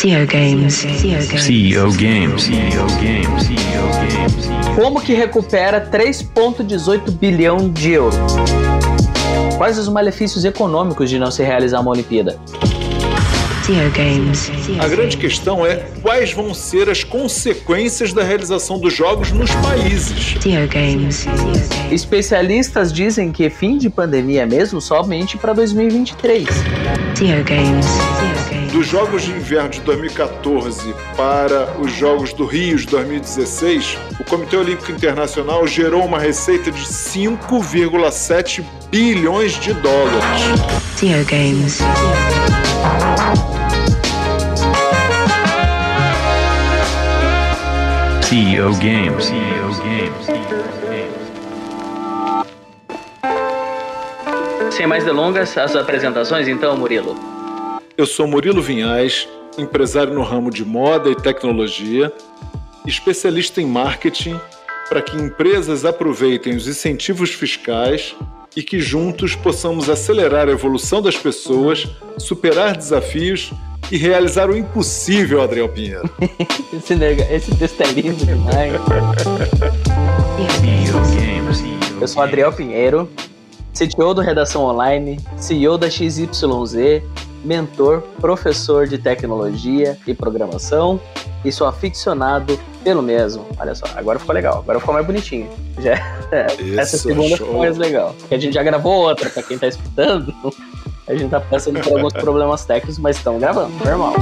CEO Games. CEO Games. CEO Games. CEO Games. Como que recupera 3,18 bilhão de euros? Quais os malefícios econômicos de não se realizar uma Olimpíada? Games. A grande questão é quais vão ser as consequências da realização dos jogos nos países. Games. Especialistas dizem que fim de pandemia é mesmo somente para 2023. Dos Jogos de Inverno de 2014 para os Jogos do Rio de 2016, o Comitê Olímpico Internacional gerou uma receita de 5,7 bilhões de dólares. Games. CEO Games. CEO Games. Sem mais delongas, as apresentações então, Murilo. Eu sou Murilo Vinhais, empresário no ramo de moda e tecnologia, especialista em marketing para que empresas aproveitem os incentivos fiscais e que juntos possamos acelerar a evolução das pessoas, superar desafios e realizar o impossível, Adriel Pinheiro. esse, esse texto é lindo demais. Eu sou Adriel Pinheiro, CTO do Redação Online, CEO da XYZ, mentor, professor de tecnologia e programação e sou aficionado pelo mesmo. Olha só, agora ficou legal, agora ficou mais bonitinho. Já, Isso, essa segunda show. ficou mais legal. Porque a gente já gravou outra, para quem tá escutando. A gente tá passando por alguns problemas técnicos, mas estamos gravando, normal.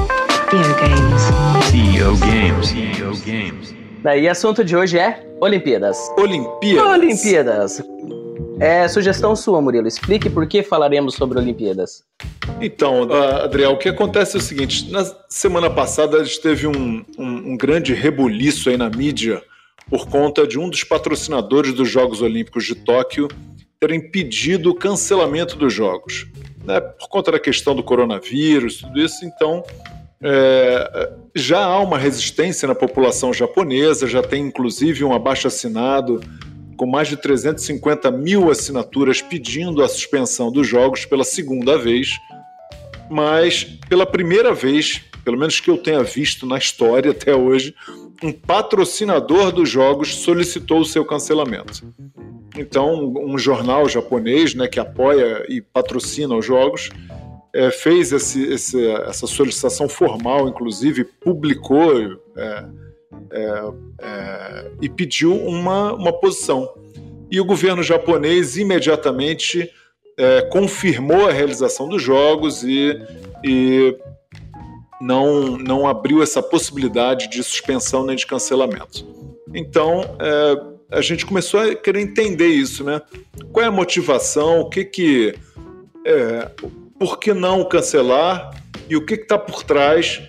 CEO Games. CEO Games. CEO Games. Daí, assunto de hoje é Olimpíadas. Olimpíadas. Olimpíadas. É sugestão sua, Murilo. Explique por que falaremos sobre Olimpíadas. Então, uh, Adriel, o que acontece é o seguinte: na semana passada a gente teve um, um, um grande rebuliço aí na mídia por conta de um dos patrocinadores dos Jogos Olímpicos de Tóquio terem pedido o cancelamento dos Jogos né, por conta da questão do coronavírus, tudo isso, então é, já há uma resistência na população japonesa, já tem inclusive um abaixo assinado com mais de 350 mil assinaturas pedindo a suspensão dos jogos pela segunda vez, mas pela primeira vez, pelo menos que eu tenha visto na história até hoje, um patrocinador dos jogos solicitou o seu cancelamento. Então, um jornal japonês né, que apoia e patrocina os jogos é, fez esse, esse, essa solicitação formal, inclusive publicou é, é, é, e pediu uma, uma posição. E o governo japonês imediatamente é, confirmou a realização dos jogos e, e não, não abriu essa possibilidade de suspensão nem de cancelamento. Então, é, a gente começou a querer entender isso, né? Qual é a motivação? O que que. É, por que não cancelar? E o que está por trás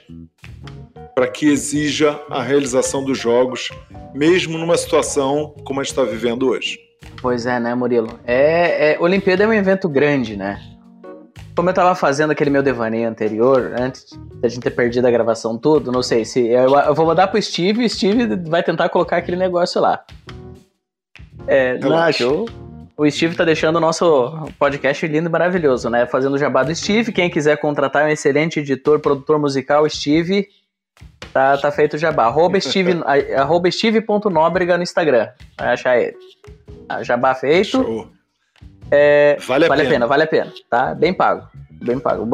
para que exija a realização dos jogos, mesmo numa situação como a gente está vivendo hoje? Pois é, né, Murilo? É, é, Olimpíada é um evento grande, né? Como eu estava fazendo aquele meu devaneio anterior, antes da gente ter perdido a gravação tudo, não sei se. Eu, eu vou mandar pro Steve e o Steve vai tentar colocar aquele negócio lá. É, Nacho, o Steve tá deixando o nosso podcast lindo e maravilhoso, né? Fazendo o jabá do Steve. Quem quiser contratar um excelente editor, produtor musical, Steve, tá, tá feito o jabá. Arroba, Steve, arroba steve.nóbrega no Instagram. Vai achar ele. Ah, jabá feito. Show. É, vale, a, vale pena. a pena, vale a pena. Tá bem pago. Bem pago.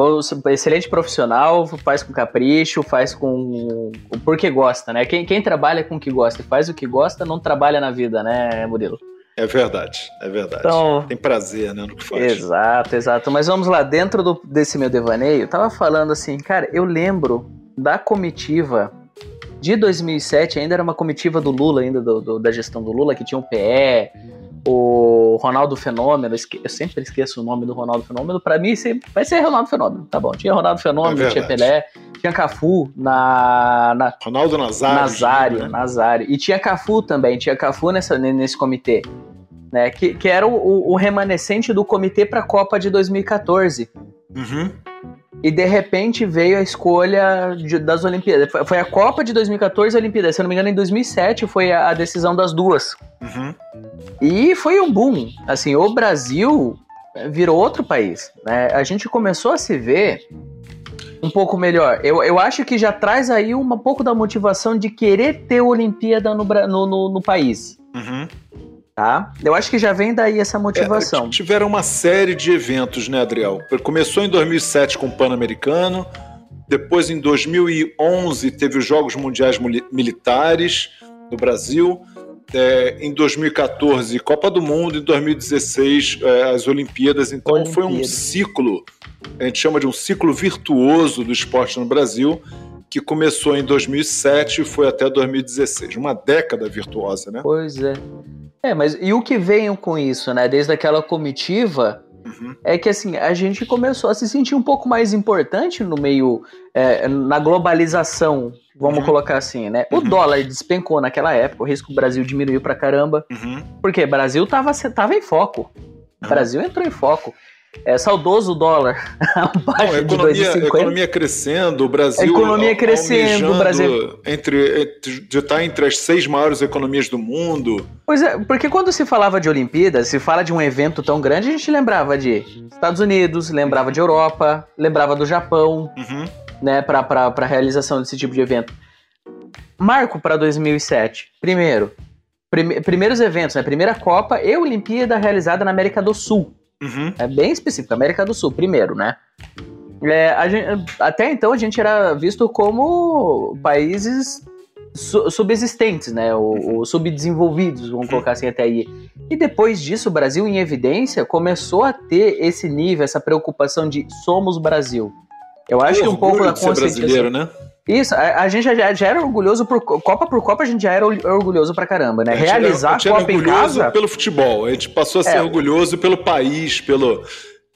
Excelente profissional, faz com capricho, faz com. porque gosta, né? Quem, quem trabalha com o que gosta e faz o que gosta, não trabalha na vida, né, Murilo? É verdade, é verdade. Então, Tem prazer, né, no que faz. Exato, exato. Mas vamos lá, dentro do, desse meu devaneio, eu tava falando assim, cara, eu lembro da comitiva de 2007, ainda era uma comitiva do Lula, ainda do, do, da gestão do Lula, que tinha o PE, o Ronaldo Fenômeno, eu sempre esqueço o nome do Ronaldo Fenômeno, para mim vai ser Ronaldo Fenômeno, tá bom. Tinha Ronaldo Fenômeno, é tinha Pelé, tinha Cafu na, na Ronaldo Nazário, Nazário, né? Nazário, e tinha Cafu também, tinha Cafu nessa, nesse comitê, né, que, que era o, o remanescente do comitê para a Copa de 2014. Uhum. E de repente veio a escolha de, das Olimpíadas. Foi, foi, a Copa de 2014 e a Olimpíada. Se eu não me engano, em 2007 foi a, a decisão das duas. Uhum. E foi um boom. Assim, o Brasil virou outro país. Né? A gente começou a se ver um pouco melhor. Eu, eu acho que já traz aí um pouco da motivação de querer ter Olimpíada no, no, no, no país. Uhum. Tá? Eu acho que já vem daí essa motivação. É, tiveram uma série de eventos, né, Adriel? Começou em 2007 com o Pan-Americano, depois em 2011 teve os Jogos Mundiais Militares no Brasil, é, em 2014 Copa do Mundo, em 2016 é, as Olimpíadas. Então Olimpíada. foi um ciclo, a gente chama de um ciclo virtuoso do esporte no Brasil, que começou em 2007 e foi até 2016. Uma década virtuosa, né? Pois é. É, mas e o que veio com isso, né? Desde aquela comitiva, uhum. é que assim, a gente começou a se sentir um pouco mais importante no meio, é, na globalização, vamos uhum. colocar assim, né? O uhum. dólar despencou naquela época, o risco do Brasil diminuiu pra caramba. Uhum. Porque o Brasil tava, tava em foco. O Brasil entrou em foco. É saudoso o dólar. Abaixo Não, a economia, de economia crescendo, o Brasil. A economia crescendo, o Brasil. Entre, entre, de estar entre as seis maiores economias do mundo. Pois é, porque quando se falava de Olimpíadas, se fala de um evento tão grande, a gente lembrava de Estados Unidos, lembrava de Europa, lembrava do Japão, uhum. né, para a realização desse tipo de evento. Marco para 2007. Primeiro, prime, primeiros eventos, né? Primeira Copa e Olimpíada realizada na América do Sul. Uhum. É bem específico, América do Sul, primeiro, né? É, gente, até então a gente era visto como países su subsistentes, né? Ou, ou, subdesenvolvidos, vamos colocar assim até aí. E depois disso, o Brasil em evidência começou a ter esse nível, essa preocupação de somos Brasil. Eu acho que um pouco da consciência brasileiro, né? Isso, a, a gente já, já, era orgulhoso por Copa por Copa, a gente já era orgulhoso pra caramba, né? Realizar a, a Copa em casa. pelo futebol, a gente passou a ser é, orgulhoso pelo país, pelo.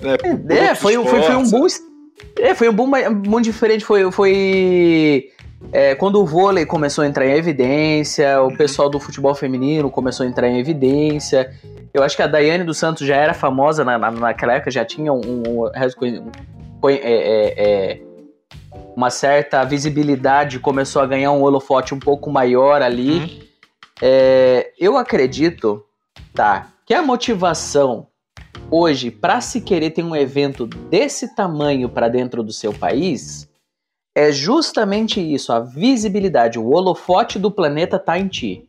Né, é, foi, foi, foi, um boom. É, foi um boom muito diferente. Foi. foi é, quando o vôlei começou a entrar em evidência, o uhum. pessoal do futebol feminino começou a entrar em evidência. Eu acho que a Daiane dos Santos já era famosa na, na, naquela época, já tinha um, um, um, um é, é, uma certa visibilidade, começou a ganhar um holofote um pouco maior ali. Uhum. É, eu acredito, tá, que a motivação hoje para se querer ter um evento desse tamanho para dentro do seu país é justamente isso, a visibilidade, o holofote do planeta tá em ti.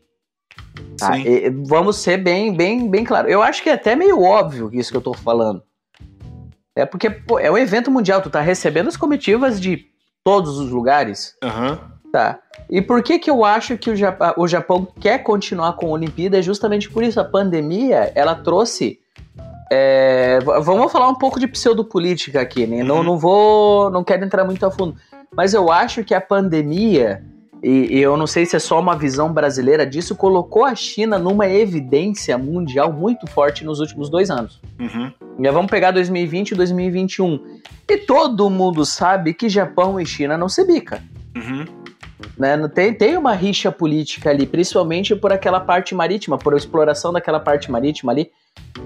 Tá? E, vamos ser bem, bem, bem claro. Eu acho que é até meio óbvio isso que eu tô falando. É porque pô, é um evento mundial, tu tá recebendo as comitivas de todos os lugares. Uhum. Tá. E por que que eu acho que o Japão, o Japão quer continuar com a Olimpíada? É justamente por isso. A pandemia, ela trouxe... É, vamos falar um pouco de pseudopolítica aqui, né? Uhum. Não, não vou... Não quero entrar muito a fundo. Mas eu acho que a pandemia, e, e eu não sei se é só uma visão brasileira disso, colocou a China numa evidência mundial muito forte nos últimos dois anos. Uhum. Já vamos pegar 2020 e 2021. E todo mundo sabe que Japão e China não se bica. Uhum. Né? Tem, tem uma rixa política ali, principalmente por aquela parte marítima, por exploração daquela parte marítima ali,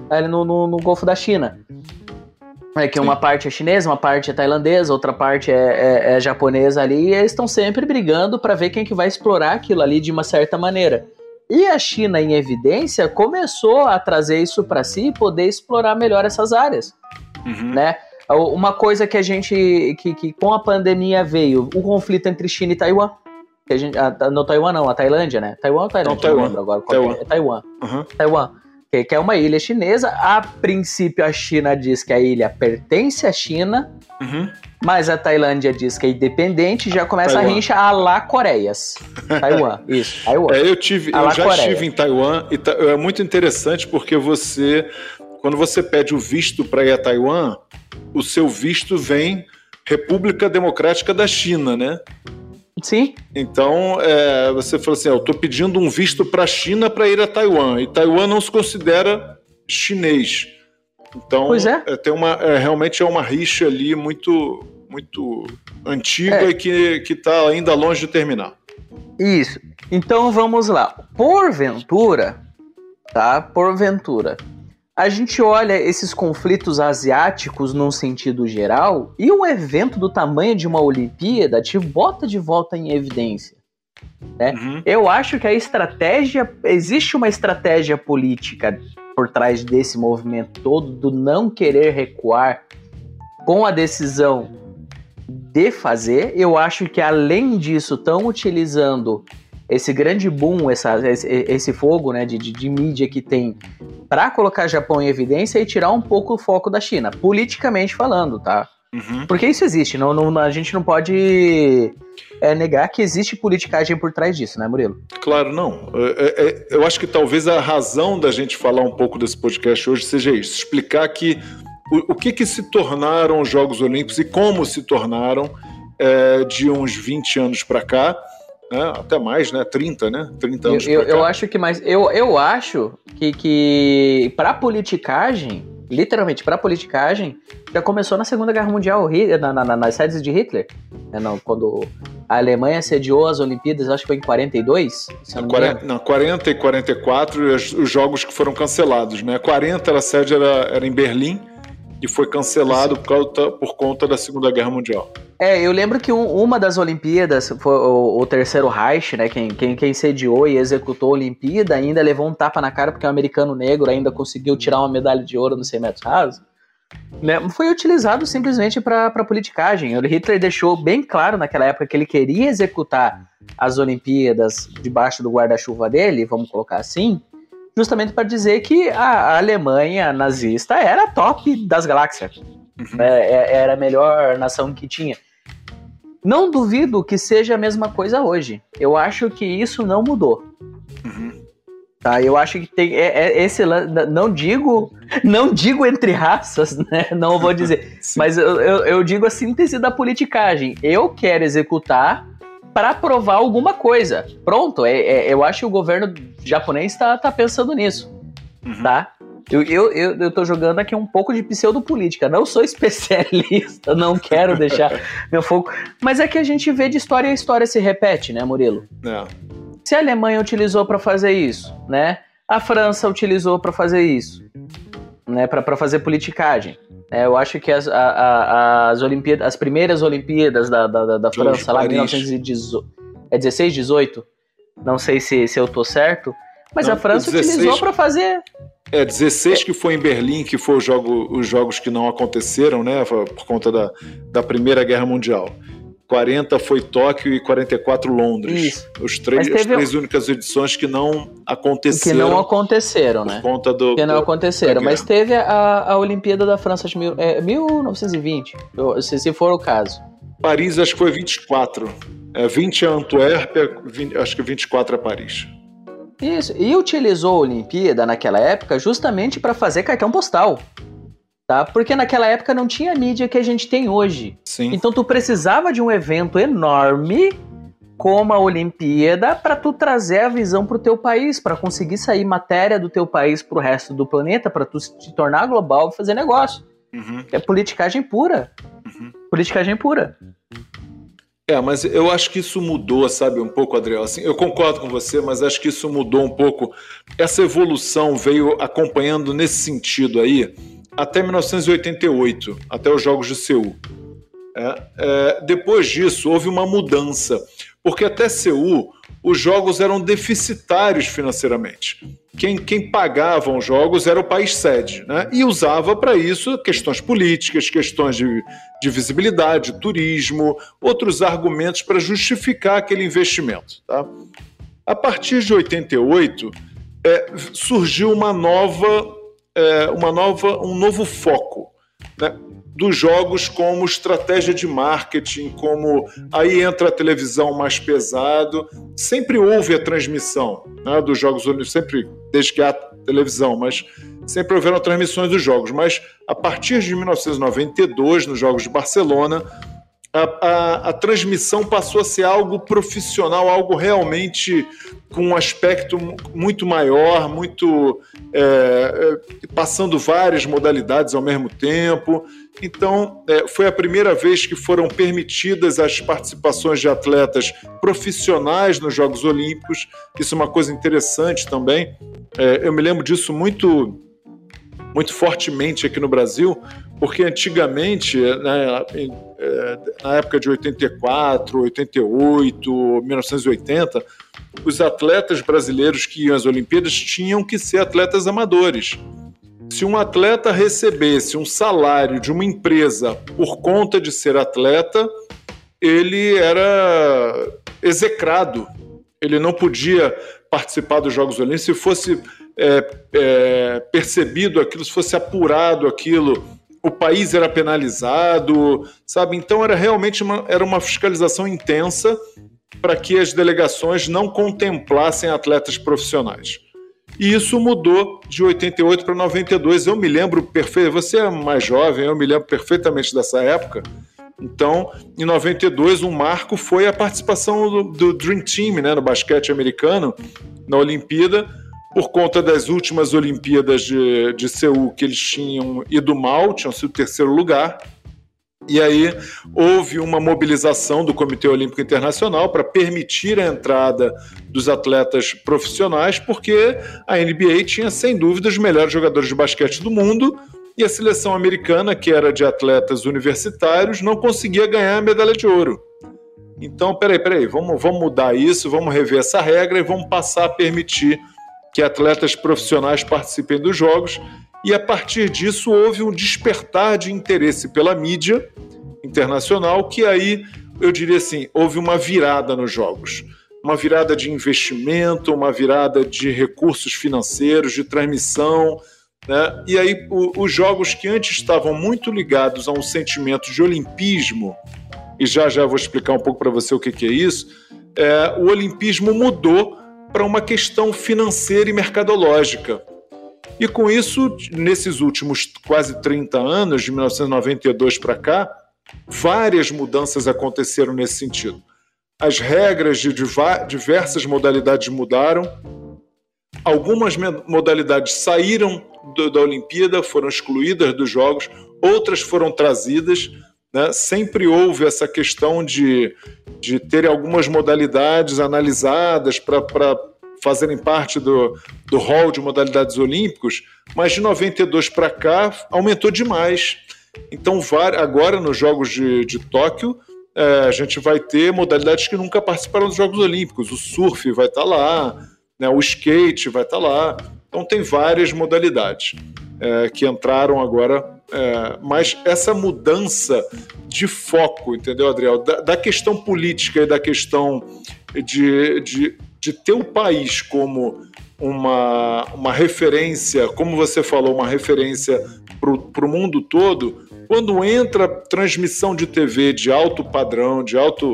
ali no, no, no Golfo da China. É que Sim. uma parte é chinesa, uma parte é tailandesa, outra parte é, é, é japonesa ali, e eles estão sempre brigando para ver quem que vai explorar aquilo ali de uma certa maneira. E a China, em evidência, começou a trazer isso para si e poder explorar melhor essas áreas, uhum. né? Uma coisa que a gente, que, que com a pandemia veio, o conflito entre China e Taiwan. Que a gente, a, no Taiwan não, a Tailândia, né? Taiwan ou Tailândia? Não, Taiwan. Não agora. Taiwan. É, Taiwan. Uhum. Taiwan. Que, é uma ilha chinesa. A princípio, a China diz que a ilha pertence à China. Uhum. Mas a Tailândia diz que é independente, já começa Taiwan. a rincha a lá Coreias. Taiwan, isso, Taiwan. É, eu tive, eu já Coreia. estive em Taiwan e é muito interessante porque você, quando você pede o visto para ir a Taiwan, o seu visto vem República Democrática da China, né? Sim. Então, é, você falou assim: eu estou pedindo um visto para a China para ir a Taiwan. E Taiwan não se considera chinês. Então, pois é. é tem uma, é, realmente é uma rixa ali muito, muito antiga é. e que está ainda longe de terminar. Isso. Então vamos lá. Porventura, tá? Porventura, a gente olha esses conflitos asiáticos num sentido geral e um evento do tamanho de uma Olimpíada te bota de volta em evidência. Né? Uhum. Eu acho que a estratégia. Existe uma estratégia política por trás desse movimento todo do não querer recuar com a decisão de fazer. Eu acho que além disso estão utilizando esse grande boom, essa, esse, esse fogo né, de, de, de mídia que tem para colocar Japão em evidência e tirar um pouco o foco da China, politicamente falando, tá? Uhum. Porque isso existe, não, não, a gente não pode é, negar que existe politicagem por trás disso, né, Murilo? Claro, não. É, é, é, eu acho que talvez a razão da gente falar um pouco desse podcast hoje seja isso: explicar que o, o que, que se tornaram os Jogos Olímpicos e como se tornaram é, de uns 20 anos para cá. Né, até mais, né? 30, né? 30 anos. Eu, eu, eu acho que mais. Eu, eu acho que, que para politicagem, literalmente para politicagem, já começou na Segunda Guerra Mundial, na, na, nas sedes de Hitler. Né, não, quando a Alemanha sediou as Olimpíadas, acho que foi em 42. Se não, 40, não, 40 e 44, os, os jogos que foram cancelados, né? 40 a sede era, era em Berlim e foi cancelado por, causa, por conta da Segunda Guerra Mundial. É, eu lembro que um, uma das Olimpíadas foi o, o, terceiro Reich, né? Quem, quem, quem sediou e executou a Olimpíada ainda levou um tapa na cara porque um americano negro ainda conseguiu tirar uma medalha de ouro nos 100 metros rasos. Né, foi utilizado simplesmente para politicagem. O Hitler deixou bem claro naquela época que ele queria executar as Olimpíadas debaixo do guarda-chuva dele, vamos colocar assim, justamente para dizer que a Alemanha nazista era top das galáxias. Uhum. É, é, era a melhor nação que tinha. Não duvido que seja a mesma coisa hoje. Eu acho que isso não mudou. Uhum. Tá, eu acho que tem é, é esse não digo não digo entre raças, né? Não vou dizer, mas eu, eu, eu, digo a síntese da politicagem. Eu quero executar para provar alguma coisa. Pronto, é, é, eu acho que o governo japonês está tá pensando nisso, uhum. tá? Eu, eu, eu, eu tô jogando aqui um pouco de pseudopolítica. Não sou especialista, não quero deixar meu foco. Mas é que a gente vê de história a história se repete, né, Murilo? É. Se a Alemanha utilizou para fazer isso, né? A França utilizou para fazer isso, né? Para fazer politicagem. É, eu acho que as, a, a, as Olimpíadas, as primeiras Olimpíadas da, da, da França, lá em 1918, é 16, 18? Não sei se, se eu tô certo. Mas não, a França 16, utilizou para fazer. É, 16 que foi em Berlim, que foi jogo, os jogos que não aconteceram, né? Por conta da, da Primeira Guerra Mundial. 40 foi Tóquio e 44 Londres. Isso. Os três, as três únicas edições que não aconteceram. Que não aconteceram, né? Por conta do. Que não do, aconteceram. Mas teve a, a Olimpíada da França de mil, é, 1920, se, se for o caso. Paris, acho que foi 24. É, 20 é Antuérpia, 20, acho que 24 é Paris. Isso. E utilizou a Olimpíada naquela época justamente para fazer cartão postal. Tá? Porque naquela época não tinha a mídia que a gente tem hoje. Sim. Então tu precisava de um evento enorme como a Olimpíada para tu trazer a visão para o teu país, para conseguir sair matéria do teu país para o resto do planeta, para tu te tornar global e fazer negócio. Uhum. É politicagem pura. Uhum. Politicagem pura. É, mas eu acho que isso mudou, sabe, um pouco, Adriel. Assim, eu concordo com você, mas acho que isso mudou um pouco. Essa evolução veio acompanhando nesse sentido aí até 1988, até os Jogos de Seul. É, é, depois disso, houve uma mudança, porque até Seul os jogos eram deficitários financeiramente. Quem, quem pagava os jogos era o país sede, né? e usava para isso questões políticas, questões de, de visibilidade, turismo, outros argumentos para justificar aquele investimento. Tá? A partir de 88, é, surgiu uma nova, é, uma nova, um novo foco. Né? dos jogos como estratégia de marketing, como aí entra a televisão mais pesado. Sempre houve a transmissão né, dos Jogos Olímpicos, sempre desde que há televisão, mas sempre houveram transmissões dos jogos. Mas a partir de 1992, nos Jogos de Barcelona, a, a, a, transmissão passou a ser algo profissional, algo realmente com um aspecto muito maior, muito é, é, passando várias modalidades ao mesmo tempo. Então, é, foi a primeira vez que foram permitidas as participações de atletas profissionais nos Jogos Olímpicos. Isso é uma coisa interessante também. É, eu me lembro disso muito muito fortemente aqui no Brasil, porque antigamente, né, é, na época de 84, 88, 1980, os atletas brasileiros que iam às Olimpíadas tinham que ser atletas amadores. Se um atleta recebesse um salário de uma empresa por conta de ser atleta, ele era execrado. Ele não podia participar dos Jogos Olímpicos se fosse é, é, percebido aquilo, se fosse apurado aquilo, o país era penalizado, sabe? Então era realmente uma, era uma fiscalização intensa para que as delegações não contemplassem atletas profissionais. E isso mudou de 88 para 92. Eu me lembro perfeito, você é mais jovem, eu me lembro perfeitamente dessa época. Então, em 92, um marco foi a participação do, do Dream Team né, no basquete americano na Olimpíada, por conta das últimas Olimpíadas de, de Seul, que eles tinham ido mal, tinham sido terceiro lugar. E aí houve uma mobilização do Comitê Olímpico Internacional para permitir a entrada dos atletas profissionais, porque a NBA tinha, sem dúvida, os melhores jogadores de basquete do mundo e a seleção americana, que era de atletas universitários, não conseguia ganhar a medalha de ouro. Então, peraí, peraí, vamos, vamos mudar isso, vamos rever essa regra e vamos passar a permitir que atletas profissionais participem dos Jogos e a partir disso houve um despertar de interesse pela mídia internacional, que aí eu diria assim, houve uma virada nos jogos. Uma virada de investimento, uma virada de recursos financeiros, de transmissão. Né? E aí, o, os jogos que antes estavam muito ligados a um sentimento de olimpismo, e já já vou explicar um pouco para você o que, que é isso, é, o olimpismo mudou para uma questão financeira e mercadológica. E com isso, nesses últimos quase 30 anos, de 1992 para cá, várias mudanças aconteceram nesse sentido. As regras de diversas modalidades mudaram, algumas modalidades saíram da Olimpíada, foram excluídas dos Jogos, outras foram trazidas. Né? Sempre houve essa questão de, de ter algumas modalidades analisadas para fazerem parte do, do hall de modalidades olímpicos, mas de 92 para cá aumentou demais. Então, agora nos Jogos de, de Tóquio, é, a gente vai ter modalidades que nunca participaram dos Jogos Olímpicos. O surf vai estar tá lá, né, o skate vai estar tá lá. Então, tem várias modalidades é, que entraram agora. É, mas essa mudança de foco, entendeu, Adriel? Da, da questão política e da questão de, de de ter o país como uma, uma referência, como você falou, uma referência para o mundo todo, quando entra transmissão de TV de alto padrão, de alto.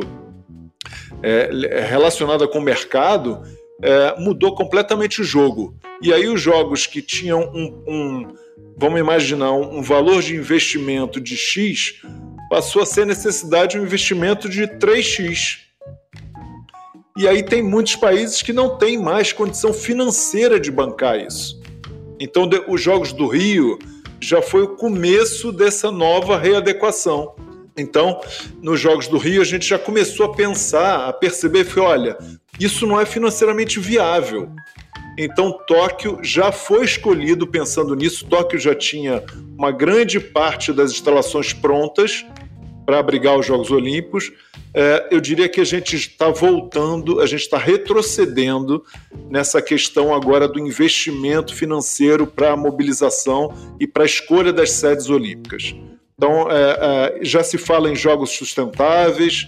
É, relacionada com o mercado, é, mudou completamente o jogo. E aí os jogos que tinham um, um vamos imaginar, um, valor de investimento de X, passou a ser necessidade de um investimento de 3X. E aí tem muitos países que não têm mais condição financeira de bancar isso. Então, os Jogos do Rio já foi o começo dessa nova readequação. Então, nos Jogos do Rio, a gente já começou a pensar, a perceber que, olha, isso não é financeiramente viável. Então, Tóquio já foi escolhido pensando nisso. Tóquio já tinha uma grande parte das instalações prontas para abrigar os Jogos Olímpicos é, eu diria que a gente está voltando, a gente está retrocedendo nessa questão agora do investimento financeiro para a mobilização e para a escolha das sedes olímpicas. Então, é, é, já se fala em jogos sustentáveis,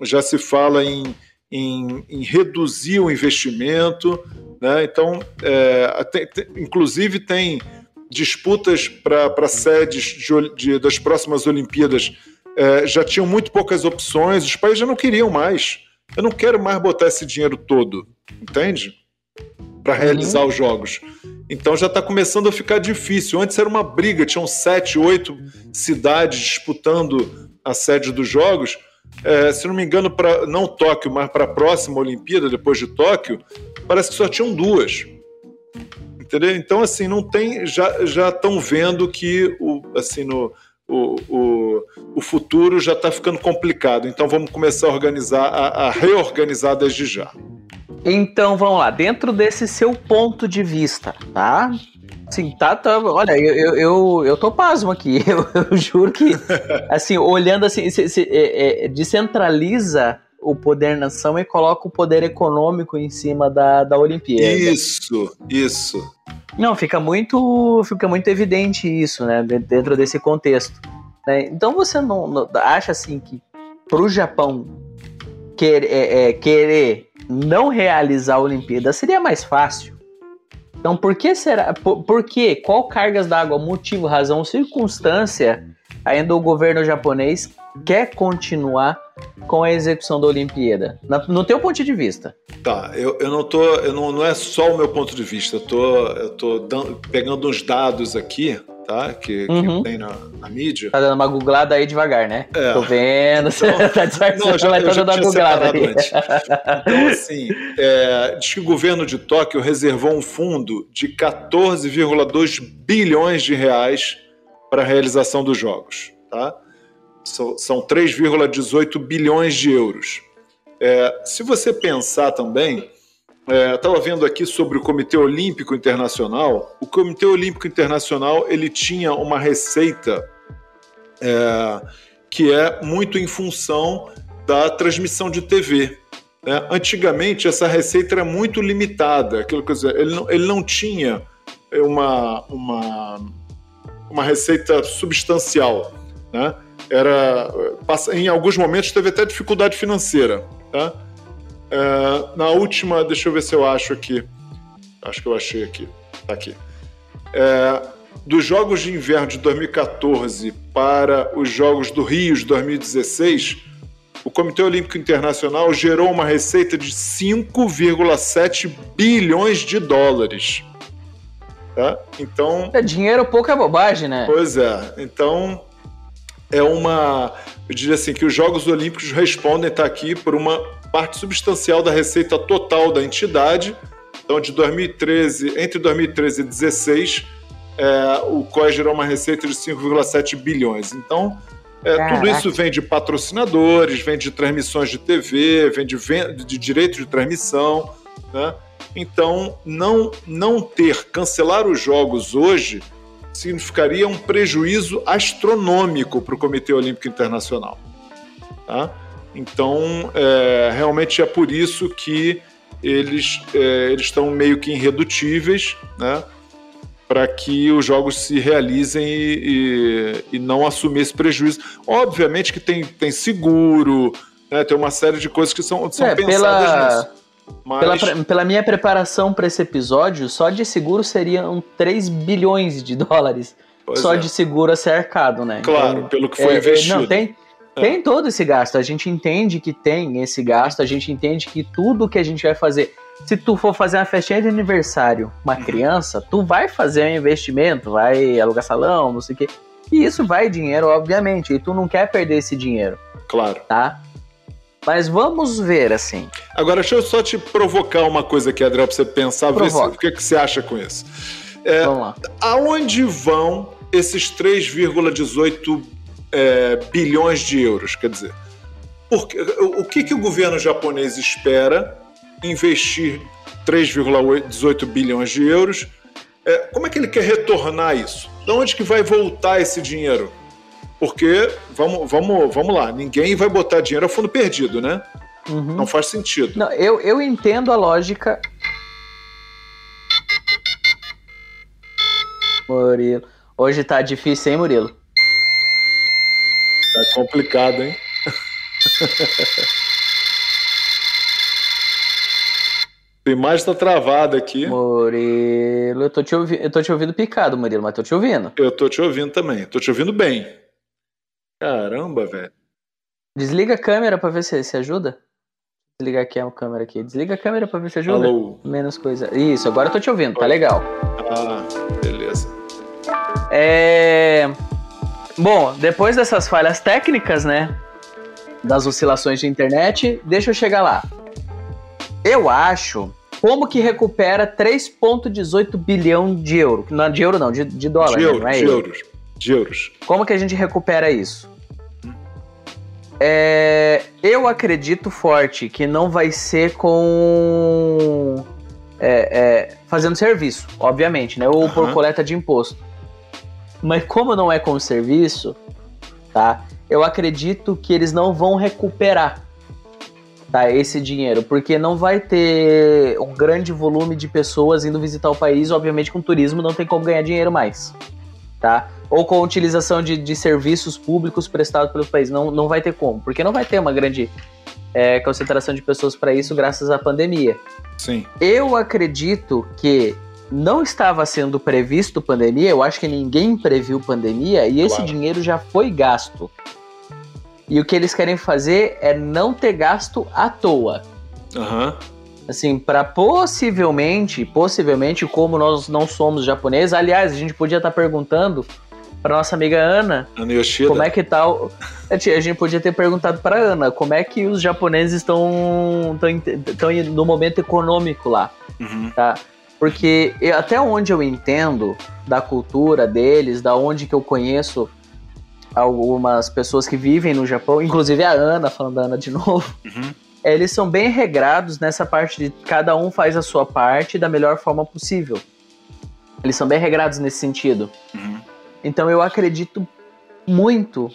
já se fala em, em, em reduzir o investimento. Né? Então, é, tem, tem, inclusive, tem disputas para sedes de, de, das próximas Olimpíadas é, já tinham muito poucas opções, os países já não queriam mais. Eu não quero mais botar esse dinheiro todo, entende? Para realizar uhum. os jogos. Então já está começando a ficar difícil. Antes era uma briga, tinham sete, oito cidades disputando a sede dos jogos. É, se não me engano, para não Tóquio, mas para a próxima Olimpíada, depois de Tóquio, parece que só tinham duas. Entendeu? Então, assim, não tem. Já estão vendo que o, assim, no, o, o, o futuro já está ficando complicado. Então vamos começar a organizar, a, a reorganizar desde já. Então vamos lá, dentro desse seu ponto de vista, tá? Sim, tá, tá. Olha, eu, eu, eu, eu tô pasmo aqui. Eu, eu juro que, assim, olhando assim, se, se, é, é, descentraliza o poder nação e coloca o poder econômico em cima da, da Olimpíada. Isso, isso. Não, fica muito, fica muito evidente isso, né, dentro desse contexto. Né? Então você não, não, acha assim que pro Japão querer, é, é, querer não realizar a Olimpíada seria mais fácil. Então, por que será? Por, por que? Qual cargas d'água, motivo, razão, circunstância ainda o governo japonês quer continuar com a execução da Olimpíada? Na, no teu ponto de vista. Tá, eu, eu não tô. Eu não, não é só o meu ponto de vista, eu tô, eu tô dando, pegando uns dados aqui tá? Que, Uhum. que tem na, na mídia. Tá dando uma googlada aí devagar, né? É. Tô vendo, você Então- tá disfarçando, Não, já, mas tá dando uma googlada aí. antes. Então, assim, é, diz que o governo de Tóquio reservou um fundo de 14,2 bilhões de reais para a realização dos jogos, tá? São, são 3,18 bilhões de euros. É, se você pensar também, é, estava vendo aqui sobre o Comitê Olímpico Internacional. O Comitê Olímpico Internacional ele tinha uma receita é, que é muito em função da transmissão de TV. né? Antigamente essa receita era muito limitada, aquilo que dizer, ele não, ele não tinha uma, uma, uma receita substancial. Né? Era, em alguns momentos teve até dificuldade financeira. Tá? É, na última, deixa eu ver se eu acho aqui. Acho que eu achei aqui. Tá aqui. É, dos Jogos de Inverno de 2014 para os Jogos do Rio de 2016, o Comitê Olímpico Internacional gerou uma receita de 5,7 bilhões de dólares. Tá? Então, É, dinheiro pouco é bobagem, né? Pois é. Então, é uma. Eu diria assim, que os Jogos Olímpicos respondem, está aqui, por uma parte substancial da receita total da entidade. Então, de 2013, entre 2013 e 2016, é, o COI gerou uma receita de 5,7 bilhões. Então, é, tudo isso vem de patrocinadores, vem de transmissões de TV, vem de, de direito de transmissão. Né? Então, não, não ter, cancelar os jogos hoje significaria um prejuízo astronômico para o Comitê Olímpico Internacional. Tá? Então, é, realmente é por isso que eles é, eles estão meio que irredutíveis, né? Para que os jogos se realizem e, e- e não assumir esse prejuízo. Obviamente que tem, tem seguro, né? tem uma série de coisas que são, são É, pensadas pela- nisso. Mas, Pela, pela minha preparação para esse episódio, só de seguro seriam 3 bilhões de dólares. pois só é. de seguro a ser arcado, né? Claro, Então, pelo que foi é, é, investido. não, tem, tem todo esse gasto. A gente entende que tem esse gasto, a gente entende que tudo que a gente vai fazer. Se tu for fazer uma festinha de aniversário, uma Uhum. criança, tu vai fazer um investimento, vai alugar salão, não sei o quê. E isso vai dinheiro, obviamente, e tu não quer perder esse dinheiro, Claro. tá? Mas vamos ver, assim. Agora, deixa eu só te provocar uma coisa aqui, Adriel, para você pensar, ver se- o que, que você acha com isso. É, Vamos lá. aonde vão esses 3,18 é, bilhões de euros? Quer dizer, porque, o, o que, que o governo japonês espera investir 3,18 bilhões de euros? É, como é que ele quer retornar isso? De onde que vai voltar esse dinheiro? Porque, vamos, vamos, vamos lá, ninguém vai botar dinheiro a fundo perdido, né? Uhum. Não faz sentido. Não, eu, eu entendo a lógica. Murilo. Hoje tá difícil, hein, Murilo? Tá complicado, hein? A imagem tá travada aqui. Murilo, eu tô, te ouvi... eu tô te ouvindo picado, Murilo, mas tô te ouvindo. Eu tô te ouvindo também. Tô te ouvindo bem. Caramba, velho. Desliga a câmera pra ver se, se ajuda. Desligar aqui a câmera aqui. Desliga a câmera pra ver se ajuda. Alô. Menos coisa. Isso, agora eu tô te ouvindo, tá legal. Ah, beleza. É... Bom, depois dessas falhas técnicas, né? Das oscilações de internet, deixa eu chegar lá. Eu acho. Como que recupera 3,18 bilhão de euro? Não, de euro não, de, de dólar. De né? euros, Não é de euro. euros. De euros. Como que a gente recupera isso? É, eu acredito forte que não vai ser com é, é, fazendo serviço, obviamente, né? Ou por Aham. coleta de imposto. Mas como não é com serviço, tá? Eu acredito que eles não vão recuperar tá, esse dinheiro, porque não vai ter um grande volume de pessoas indo visitar o país, obviamente com turismo não tem como ganhar dinheiro mais, tá? Ou com a utilização de, de serviços públicos prestados pelo país. Não, não vai ter como, porque não vai ter uma grande é, concentração de pessoas para isso graças à pandemia. Sim. Eu acredito que não estava sendo previsto pandemia, eu acho que ninguém previu pandemia e esse Claro. dinheiro já foi gasto. E o que eles querem fazer é não ter gasto à toa. Aham. Assim, para possivelmente, possivelmente, como nós não somos japoneses, aliás, a gente podia estar perguntando para nossa amiga Ana Ana Yoshida. como é que tá o... A gente podia ter perguntado para Ana como é que os japoneses estão estão no momento econômico lá Uhum. tá? Porque eu- até onde eu entendo da cultura deles, da onde que eu conheço algumas pessoas que vivem no Japão, inclusive a Ana, falando da Ana de novo, Uhum. eles são bem regrados nessa parte de cada um faz a sua parte da melhor forma possível. Eles são bem regrados nesse sentido. Uhum. Então eu acredito muito,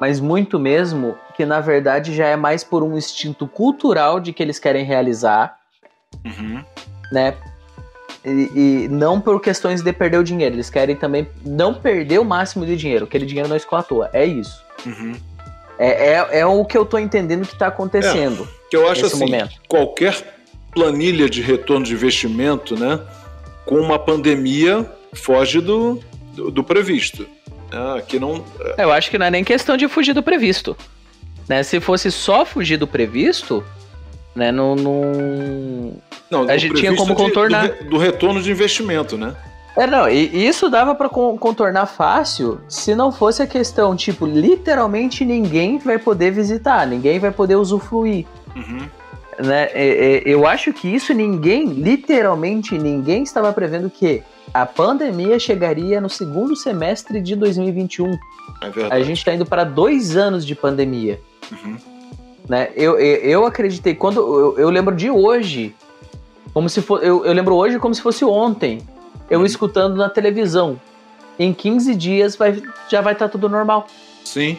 mas muito mesmo, que na verdade já é mais por um instinto cultural de que eles querem realizar Uhum. né? E, e não por questões de perder o dinheiro. Eles querem também não perder o máximo de dinheiro. Aquele dinheiro não escola à toa. É isso. Uhum. É, é, é o que eu tô entendendo que tá acontecendo Que eu acho assim, momento. qualquer planilha de retorno de investimento, né, com uma pandemia foge do, do, do previsto. Ah, aqui não. Eu acho que não é nem questão de fugir do previsto. Né? Se fosse só fugir do previsto, né? Não. não... Não, A do gente tinha como de- contornar. Do, re- do retorno de investimento, né? É, não, e, isso dava con- contornar fácil se não fosse a questão, tipo, literalmente ninguém vai poder visitar, ninguém vai poder usufruir. Uhum. Né? É, é, eu acho que isso ninguém, literalmente ninguém estava prevendo que a pandemia chegaria no segundo semestre de 2021. É verdade. A gente está indo para dois anos de pandemia. Uhum. Né? Eu, eu, eu acreditei, quando eu, eu lembro de hoje, como se for, eu, eu lembro hoje como se fosse ontem, eu Uhum. escutando na televisão. Em 15 dias vai, já vai estar tudo normal. Sim.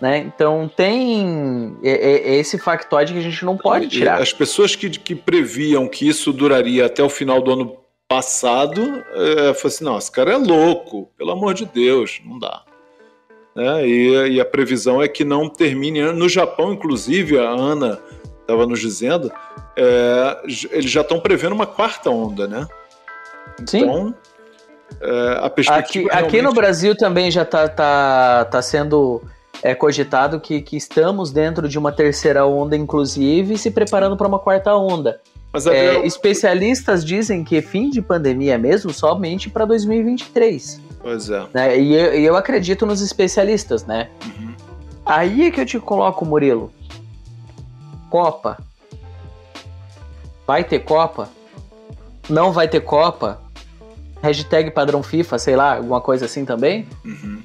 Né? Então tem é, é- é esse factoide que a gente não pode tirar. As pessoas que, que previam que isso duraria até o final do ano passado, é, falaram assim, não, esse cara é louco, pelo amor de Deus, não dá. Né? E, e a previsão é que não termine. No Japão, inclusive, a Ana estava nos dizendo, é, eles já estão prevendo uma quarta onda, né? Sim. Então, é, a Aqui, perspectiva aqui no realmente- Brasil também já tá, tá, tá sendo é, cogitado que, que estamos dentro de uma terceira onda, inclusive, e se preparando para uma quarta onda. Mas, É, Adriel, especialistas dizem que fim de pandemia mesmo somente para 2023. pois é. Né? E, eu, e eu acredito nos especialistas, né? Uhum. Aí é que eu te coloco, Murilo. Copa. Vai ter Copa? Não vai ter Copa? Hashtag padrão FIFA, sei lá, alguma coisa assim também? Uhum.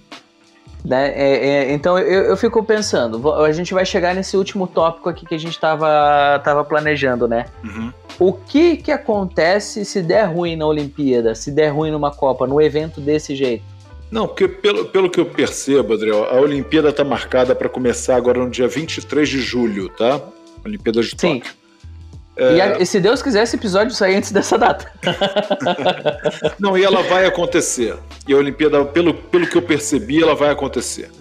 Né? É, é, então eu, eu fico pensando, a gente vai chegar nesse último tópico aqui que a gente tava, tava planejando, né? Uhum. O que que acontece se der ruim na Olimpíada, se der ruim numa Copa, num evento desse jeito? Não, porque pelo, pelo que eu percebo, Adriel, a Olimpíada está marcada para começar agora no dia 23 de julho, tá? Olimpíada de Sim. Tóquio. E, a- e se Deus quiser, esse episódio sair antes dessa data. Não, e ela vai acontecer. E a Olimpíada, pelo, pelo que eu percebi, ela vai acontecer.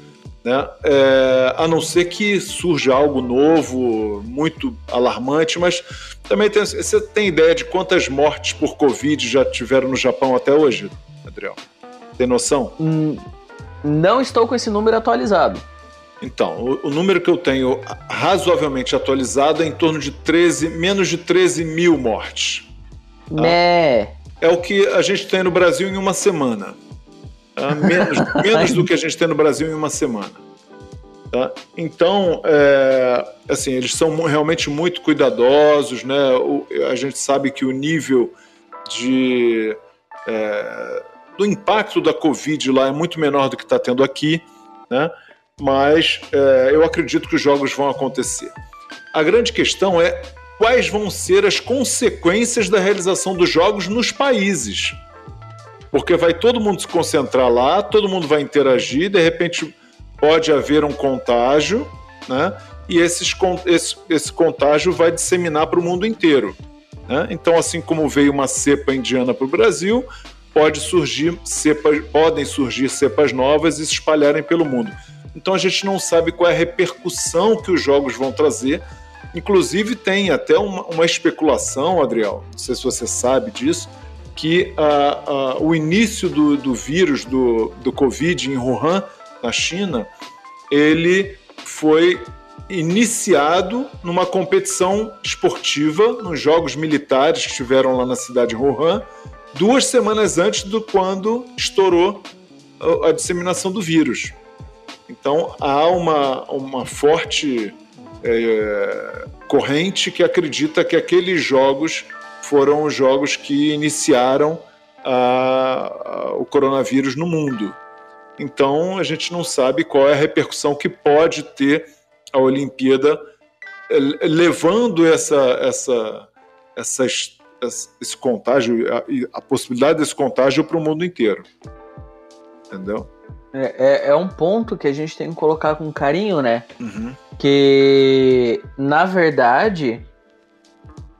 Né? É, a não ser que surja algo novo, muito alarmante, mas também tem, você tem ideia de quantas mortes por Covid já tiveram no Japão até hoje, Adriel? Tem noção? Hum, Não estou com esse número atualizado. Então, o, o número que eu tenho razoavelmente atualizado é em torno de 13, menos de 13 mil mortes. Né? É o que a gente tem no Brasil em uma semana. tá? Menos, menos do que a gente tem no Brasil em uma semana. tá? Então, é, assim, eles são realmente muito cuidadosos, né? O- a gente sabe que o nível de é, do impacto da Covid lá é muito menor do que está tendo aqui, né? Mas é, eu acredito que os jogos vão acontecer. A grande questão é quais vão ser as consequências da realização dos jogos nos países. Porque vai todo mundo se concentrar lá, todo mundo vai interagir, de repente pode haver um contágio, né? E esses, esse, esse contágio vai disseminar para o mundo inteiro. né? Então, assim como veio uma cepa indiana para o Brasil, pode surgir cepas, podem surgir cepas novas e se espalharem pelo mundo. Então a gente não sabe qual é a repercussão que os jogos vão trazer. Inclusive tem até uma, uma especulação, Adriel, não sei se você sabe disso, que uh, uh, o início do, do vírus do, do Covid em Wuhan, na China, ele foi iniciado numa competição esportiva, nos Jogos Militares que estiveram lá na cidade de Wuhan, duas semanas antes do quando estourou a disseminação do vírus. Então há uma, uma forte é, corrente que acredita que aqueles jogos foram os jogos que iniciaram a, a, o coronavírus no mundo. Então a gente não sabe qual é a repercussão que pode ter a Olimpíada é, levando essa, essa, essas, esse contágio, a, a possibilidade desse contágio para o mundo inteiro. Entendeu? É, é, é, um ponto que a gente tem que colocar com carinho, né? Uhum. Que, na verdade,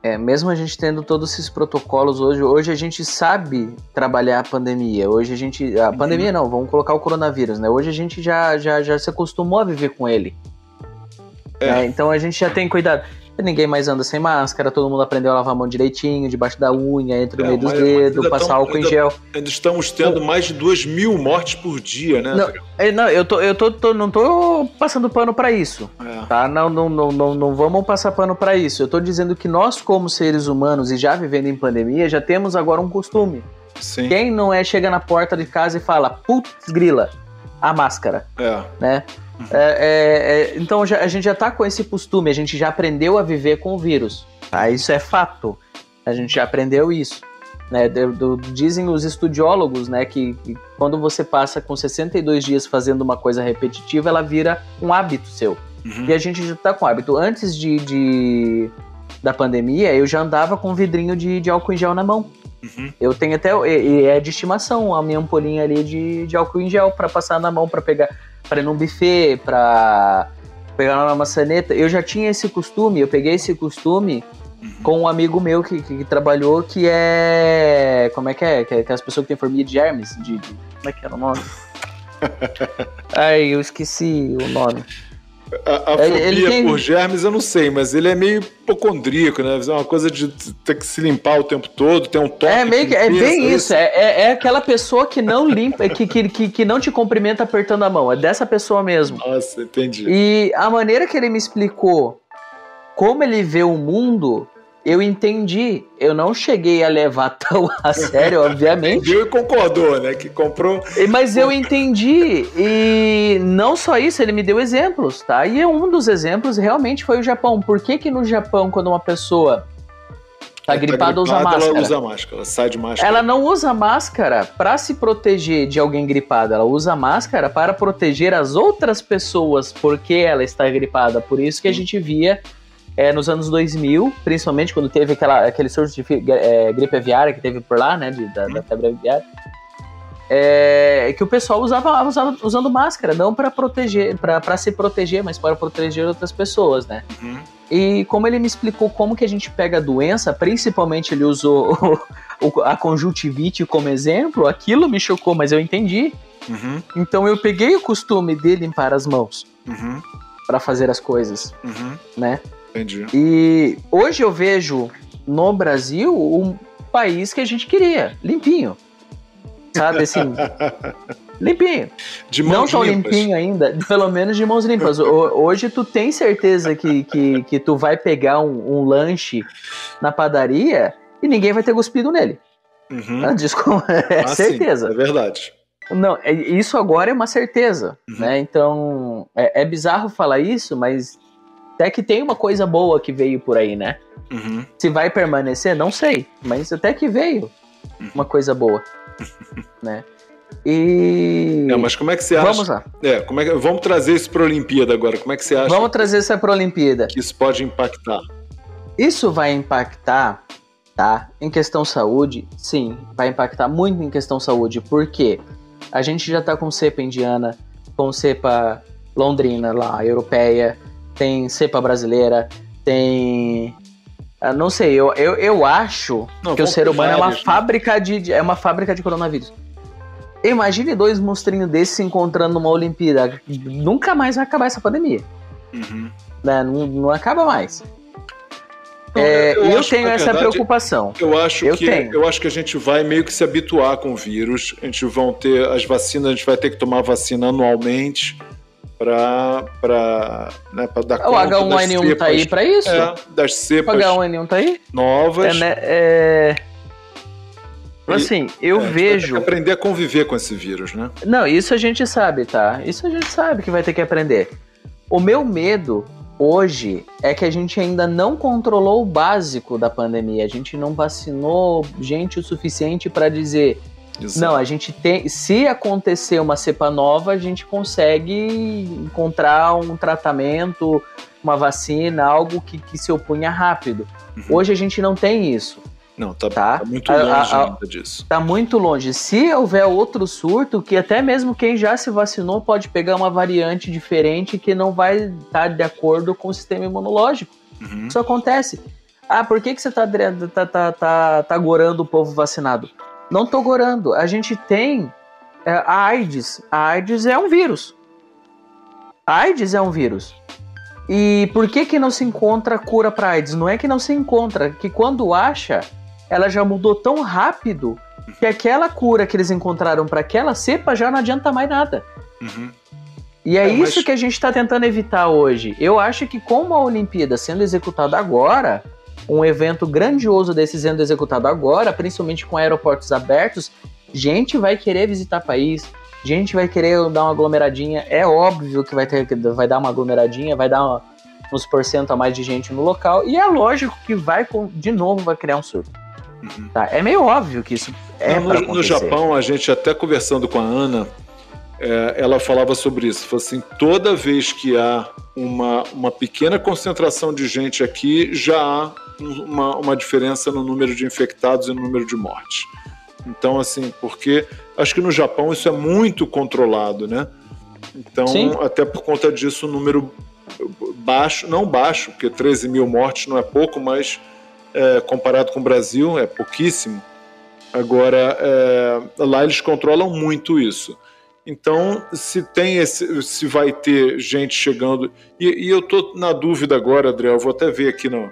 é, mesmo a gente tendo todos esses protocolos hoje, hoje a gente sabe trabalhar a pandemia. Hoje a gente. A uhum. pandemia não, vamos colocar o coronavírus, né? Hoje a gente já, já, já se acostumou a viver com ele. É. Né? Então a gente já tem cuidado. Ninguém mais anda sem máscara, todo mundo aprendeu a lavar a mão direitinho, debaixo da unha, entre o é, meio dos dedos, passar tão, álcool ainda, em gel. Ainda estamos tendo mais de 2 mil mortes por dia, né? Não, é, não eu, tô, eu tô, tô, não tô passando pano para isso. É. Tá? Não, não, não, não, não vamos passar pano para isso. Eu tô dizendo que nós, como seres humanos e já vivendo em pandemia, já temos agora um costume. Sim. Quem não é chega na porta de casa e fala, putz, grila, a máscara. É. Né? É, é, é, então já, a gente já está com esse costume, a gente já aprendeu a viver com o vírus. Tá? Isso é fato. A gente já aprendeu isso. Né? Do, do, dizem os estudiólogos né, que, que, quando você passa com 62 dias fazendo uma coisa repetitiva, ela vira um hábito seu. Uhum. E a gente já está com hábito. Antes de, de, da pandemia, eu já andava com um vidrinho de, de álcool em gel na mão. Uhum. Eu tenho até. E, é de estimação a minha ampolinha ali de, de álcool em gel para passar na mão, para pegar para ir num buffet, para pegar uma maçaneta. Eu já tinha esse costume, eu peguei esse costume uhum. com um amigo meu que, que, que, trabalhou, que é. Como é que é? Que, é, que é as pessoas que têm formiga de germes. De, de, como é que era o nome? Ai, eu esqueci o nome. A, a fobia tem... por germes eu não sei, mas ele é meio hipocondríaco, né? É uma coisa de ter que se limpar o tempo todo, ter um toque. É, meio que, é bem isso. É, é, é, aquela pessoa que não limpa, que, que, que, que não te cumprimenta apertando a mão. É dessa pessoa mesmo. Nossa, entendi. E a maneira que ele me explicou como ele vê o mundo eu entendi. Eu não cheguei a levar tão a sério, obviamente. Viu e concordou, né? Que comprou. Mas eu entendi. E não só isso, ele me deu exemplos, tá? E um dos exemplos realmente foi o Japão. Por que, que no Japão, quando uma pessoa Tá, tá gripada, usa máscara. Ela usa máscara, ela sai de máscara. Ela não usa máscara para se proteger de alguém gripado, ela usa máscara para proteger as outras pessoas porque ela está gripada. Por isso que a gente via é, nos anos 2000, principalmente quando teve aquela, aquele surto de é, gripe aviária que teve por lá, né, de, da, da, uhum. febre aviária, é, que o pessoal usava, usava usando máscara, não para proteger, para se proteger, mas para proteger outras pessoas, né? Uhum. E como ele me explicou como que a gente pega a doença, principalmente ele usou o, a conjuntivite como exemplo, aquilo me chocou, mas eu entendi. Uhum. Então eu peguei o costume de limpar as mãos uhum. para fazer as coisas, uhum. né? Entendi. E hoje eu vejo no Brasil um país que a gente queria, limpinho. Sabe assim? limpinho. De mãos Não tão limpinho ainda, pelo menos de mãos limpas. Hoje tu tem certeza que, que, que tu vai pegar um, um lanche na padaria e ninguém vai ter cuspido nele. Uhum. Ah, desculpa, é ah, certeza. Sim, é verdade. Não, é, isso agora é uma certeza, uhum. né? Então, é, é, bizarro falar isso, mas até que tem uma coisa boa que veio por aí, né? Uhum. Se vai permanecer, não sei. Mas até que veio uhum. uma coisa boa, né? E. Não, mas como é que você acha? Vamos lá. É, como é que... Vamos trazer isso para a Olimpíada agora. Como é que você acha? Vamos trazer isso para a Olimpíada. Que isso pode impactar. Isso vai impactar, tá? Em questão saúde, sim, vai impactar muito em questão saúde. Por quê? A gente já tá com cepa indiana, com cepa londrina lá, europeia tem cepa brasileira, tem Ah, não sei, eu, eu, eu acho Não, que o ser humano é uma né? fábrica de, é uma fábrica de coronavírus. Imagine dois monstrinhos desses se encontrando numa Olimpíada. Nunca mais vai acabar essa pandemia. Uhum. Né? Não, não acaba mais. É, eu eu, acho, tenho essa verdade, preocupação. Eu acho, Eu que, tenho. eu acho que a gente vai meio que se habituar com o vírus. A gente vão ter as vacinas, a gente vai ter que tomar vacina anualmente para né, pra dar O conta das H1N1 tá aí cepas- pra isso? É, das O cepas H1N1 tá aí? novas. É, né, é... Assim, eu É, a gente vai ter vejo. que aprender a conviver com esse vírus, né? Não, isso a gente sabe, tá? Isso a gente sabe que vai ter que aprender. O meu medo hoje é que a gente ainda não controlou o básico da pandemia. A gente não vacinou gente o suficiente para dizer, Exato. não, a gente tem, se acontecer uma cepa nova, a gente consegue encontrar um tratamento, uma vacina, algo que, que se opunha rápido. Uhum. Hoje a gente não tem isso. Não, tá, Tá. tá muito A- a- longe a- ainda disso. Tá muito longe. Se houver outro surto, que até mesmo quem já se vacinou pode pegar uma variante diferente que não vai estar de acordo com o sistema imunológico. Uhum. Isso acontece. Ah, por que, que você tá, tá, tá, tá, tá gorando o povo vacinado? Não tô gorando. A gente tem é, a AIDS. A AIDS é um vírus. A AIDS é um vírus. E por que que não se encontra cura para AIDS? Não é que não se encontra, que quando acha, ela já mudou tão rápido que aquela cura que eles encontraram para aquela cepa já não adianta mais nada. Uhum. E é, É, mas- isso que a gente está tentando evitar hoje. Eu acho que com a Olimpíada sendo executada agora, um evento grandioso desse sendo executado agora, principalmente com aeroportos abertos, gente vai querer visitar país, gente vai querer dar uma aglomeradinha. É óbvio que vai, ter, que vai dar uma aglomeradinha, vai dar uma- uns porcento a mais de gente no local, e é lógico que vai, com- de novo, vai criar um surto. Uhum. Tá? É meio óbvio que isso é Não, no, no. Japão, a gente até conversando com a Ana, é, ela falava sobre isso. Falou assim: toda vez que há uma, uma pequena concentração de gente aqui, já há uma, uma diferença no número de infectados e no número de mortes. Então, assim, porque acho que no Japão isso é muito controlado, né? Então, Sim. até por conta disso, o número baixo, não baixo, porque 13 mil mortes não é pouco, mas é, comparado com o Brasil, é pouquíssimo. Agora, é, lá eles controlam muito isso. Então, se tem esse, se vai ter gente chegando. E, e eu tô na dúvida agora, André, eu vou até ver aqui, no,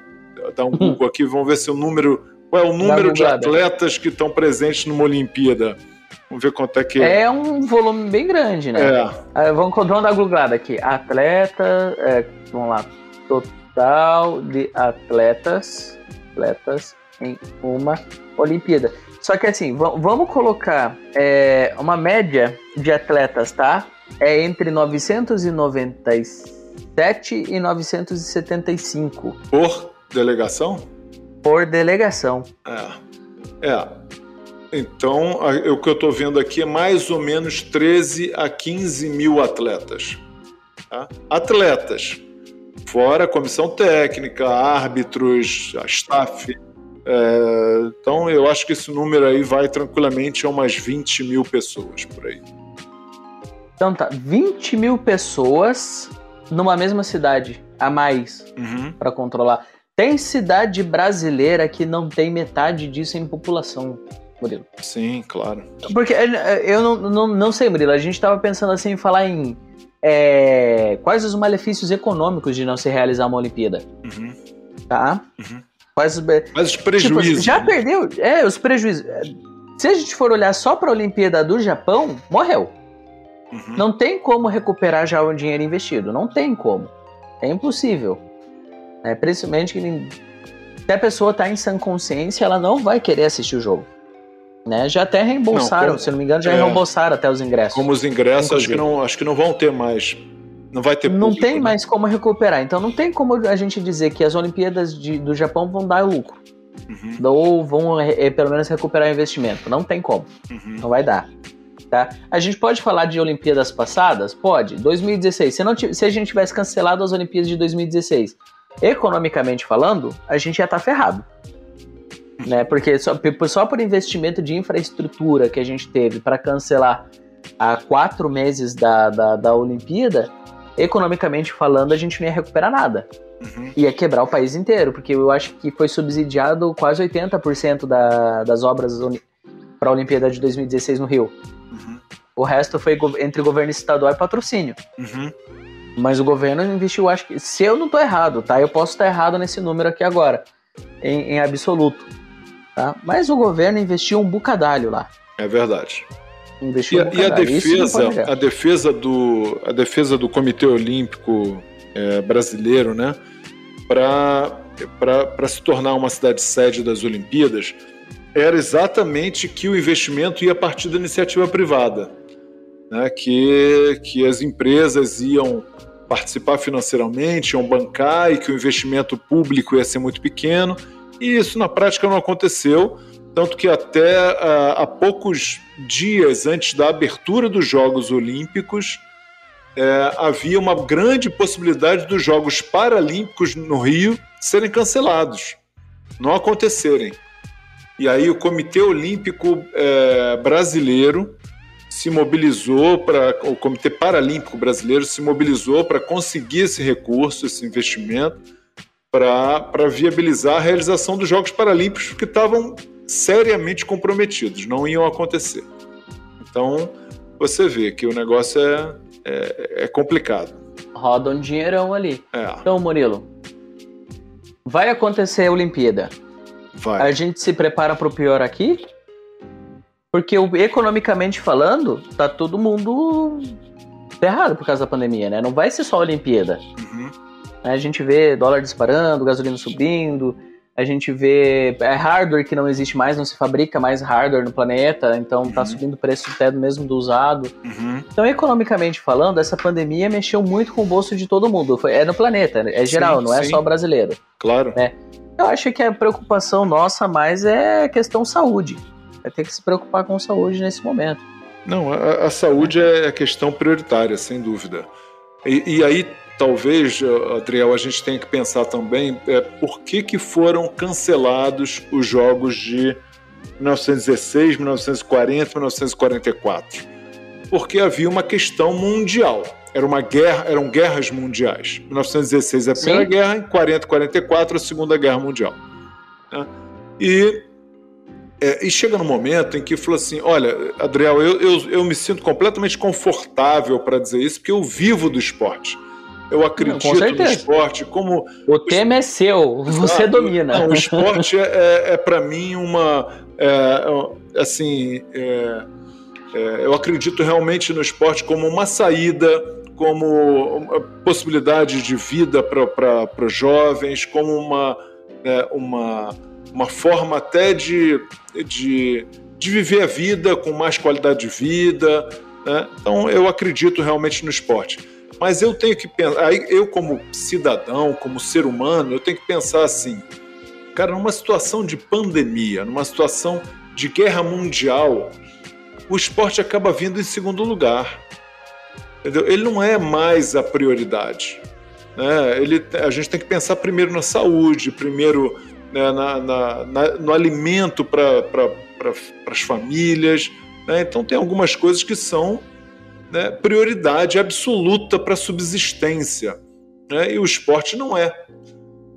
dar um Google aqui, vamos ver se o número. Qual é o número de atletas que estão presentes numa Olimpíada? Vamos ver quanto é que É um volume bem grande, né? É. Ah, vamos, vamos dar googlada aqui. Atleta, é, vamos lá. Total de atletas, atletas em uma Olimpíada. Só que assim, va- vamos colocar é, uma média de atletas, tá? É entre 997 e 975 Por delegação? por delegação. É. É. Então, a- o que eu estou vendo aqui é mais ou menos 13 a 15 mil atletas. tá? Atletas. Fora comissão técnica, árbitros, a staff. É, então, eu acho que esse número aí vai tranquilamente a umas 20 mil pessoas por aí. Então tá, 20 mil pessoas numa mesma cidade, a mais. Uhum. para controlar. Tem cidade brasileira que não tem metade disso em população, Murilo. Sim, claro. Porque eh, eu não, não, não sei, Murilo, a gente estava pensando assim em falar em eh, quais os malefícios econômicos de não se realizar uma Olimpíada, Uhum. tá? Uhum. Quais os be- Mas os tipo, prejuízos. já né? perdeu, é, os prejuízos. Eh, Se a gente for olhar só para a Olimpíada do Japão, morreu. Uhum. Não tem como recuperar já o dinheiro investido. Não tem como. É impossível. É, principalmente que se a pessoa está em sã consciência, ela não vai querer assistir o jogo. Né? Já até reembolsaram, Não, como- se não me engano, já é. reembolsaram até os ingressos. Como os ingressos, acho que, não, acho que não vão ter mais. Não vai ter não público, tem né? mais como recuperar. Então não tem como a gente dizer que as Olimpíadas de- do Japão vão dar lucro. Uhum. Ou vão eh, pelo menos recuperar o investimento. Não tem como. Uhum. Não vai dar. Tá? A gente pode falar de Olimpíadas passadas? Pode. 2016. Se, não se a gente tivesse cancelado as Olimpíadas de 2016, economicamente falando, a gente ia estar ferrado. Né? Porque só, só por investimento de infraestrutura que a gente teve para cancelar há quatro meses da, da, da Olimpíada, economicamente falando, a gente não ia recuperar nada. Uhum. Ia quebrar o país inteiro, porque eu acho que foi subsidiado quase 80% da, das obras para a Olimpíada de 2016 no Rio. Uhum. O resto foi entre governo estadual e patrocínio. Uhum. Mas o governo investiu, acho que. Se eu não estou errado, tá? Eu posso estar errado nesse número aqui agora, em, em absoluto. Tá? Mas o governo investiu um bucadalho lá. É verdade. Investiu e, um e a defesa, a defesa do, a defesa do Comitê Olímpico é, brasileiro, né, para se tornar uma cidade sede das Olimpíadas, era exatamente que o investimento ia partir da iniciativa privada, né, que, que as empresas iam participar financeiramente, iam bancar e que o investimento público ia ser muito pequeno. E isso na prática não aconteceu, tanto que até uh, há poucos dias antes da abertura dos Jogos Olímpicos, é, havia uma grande possibilidade dos Jogos Paralímpicos no Rio serem cancelados, não acontecerem. E aí o Comitê Olímpico é, Brasileiro se mobilizou para o Comitê Paralímpico Brasileiro se mobilizou para conseguir esse recurso, esse investimento, para viabilizar a realização dos Jogos Paralímpicos que estavam seriamente comprometidos, não iam acontecer. Então você vê que o negócio é, é, é complicado. Roda um dinheirão ali. É. Então, Murilo, vai acontecer a Olimpíada. Vai. A gente se prepara para o pior aqui? Porque economicamente falando, tá todo mundo errado por causa da pandemia, né? Não vai ser só a Olimpíada. Uhum. A gente vê dólar disparando, gasolina subindo, a gente vê é hardware que não existe mais, não se fabrica mais hardware no planeta, então tá uhum. tá subindo o preço até mesmo do usado. Uhum. Então, economicamente falando, essa pandemia mexeu muito com o bolso de todo mundo. Foi, é no planeta, é geral, sim, não é sim. só brasileiro. Claro. Né? Eu acho que a preocupação nossa mais é questão saúde vai ter que se preocupar com saúde nesse momento. Não, a, a saúde é a questão prioritária, sem dúvida. E, e, aí, talvez, Adriel, a gente tenha que pensar também é, por que, que foram cancelados os jogos de 1916, 1940, 1944. Porque havia uma questão mundial. Era uma guerra, eram guerras mundiais. 1916 a Primeira Sim. Guerra, em 40 44 a Segunda Guerra Mundial. Né? E é, e chega no momento em que falou assim: olha, Adriel, eu, eu, eu me sinto completamente confortável para dizer isso, porque eu vivo do esporte. Eu acredito no esporte como. O tema é seu, você domina. Não, o esporte é, é, é para mim uma. É, assim, é, é, eu acredito realmente no esporte como uma saída, como uma possibilidade de vida para os jovens, como uma, uma uma forma até de, de, de viver a vida com mais qualidade de vida. Né? Então, eu acredito realmente no esporte. Mas eu tenho que pensar, eu como cidadão, como ser humano, eu tenho que pensar assim, cara, numa situação de pandemia, numa situação de guerra mundial, o esporte acaba vindo em segundo lugar. Entendeu? Ele não é mais a prioridade. Né? Ele, a gente tem que pensar primeiro na saúde, primeiro né, na, na, na, no alimento para pra, as famílias. Né? Então, tem algumas coisas que são né, prioridade absoluta para a subsistência. Né? E o esporte não é.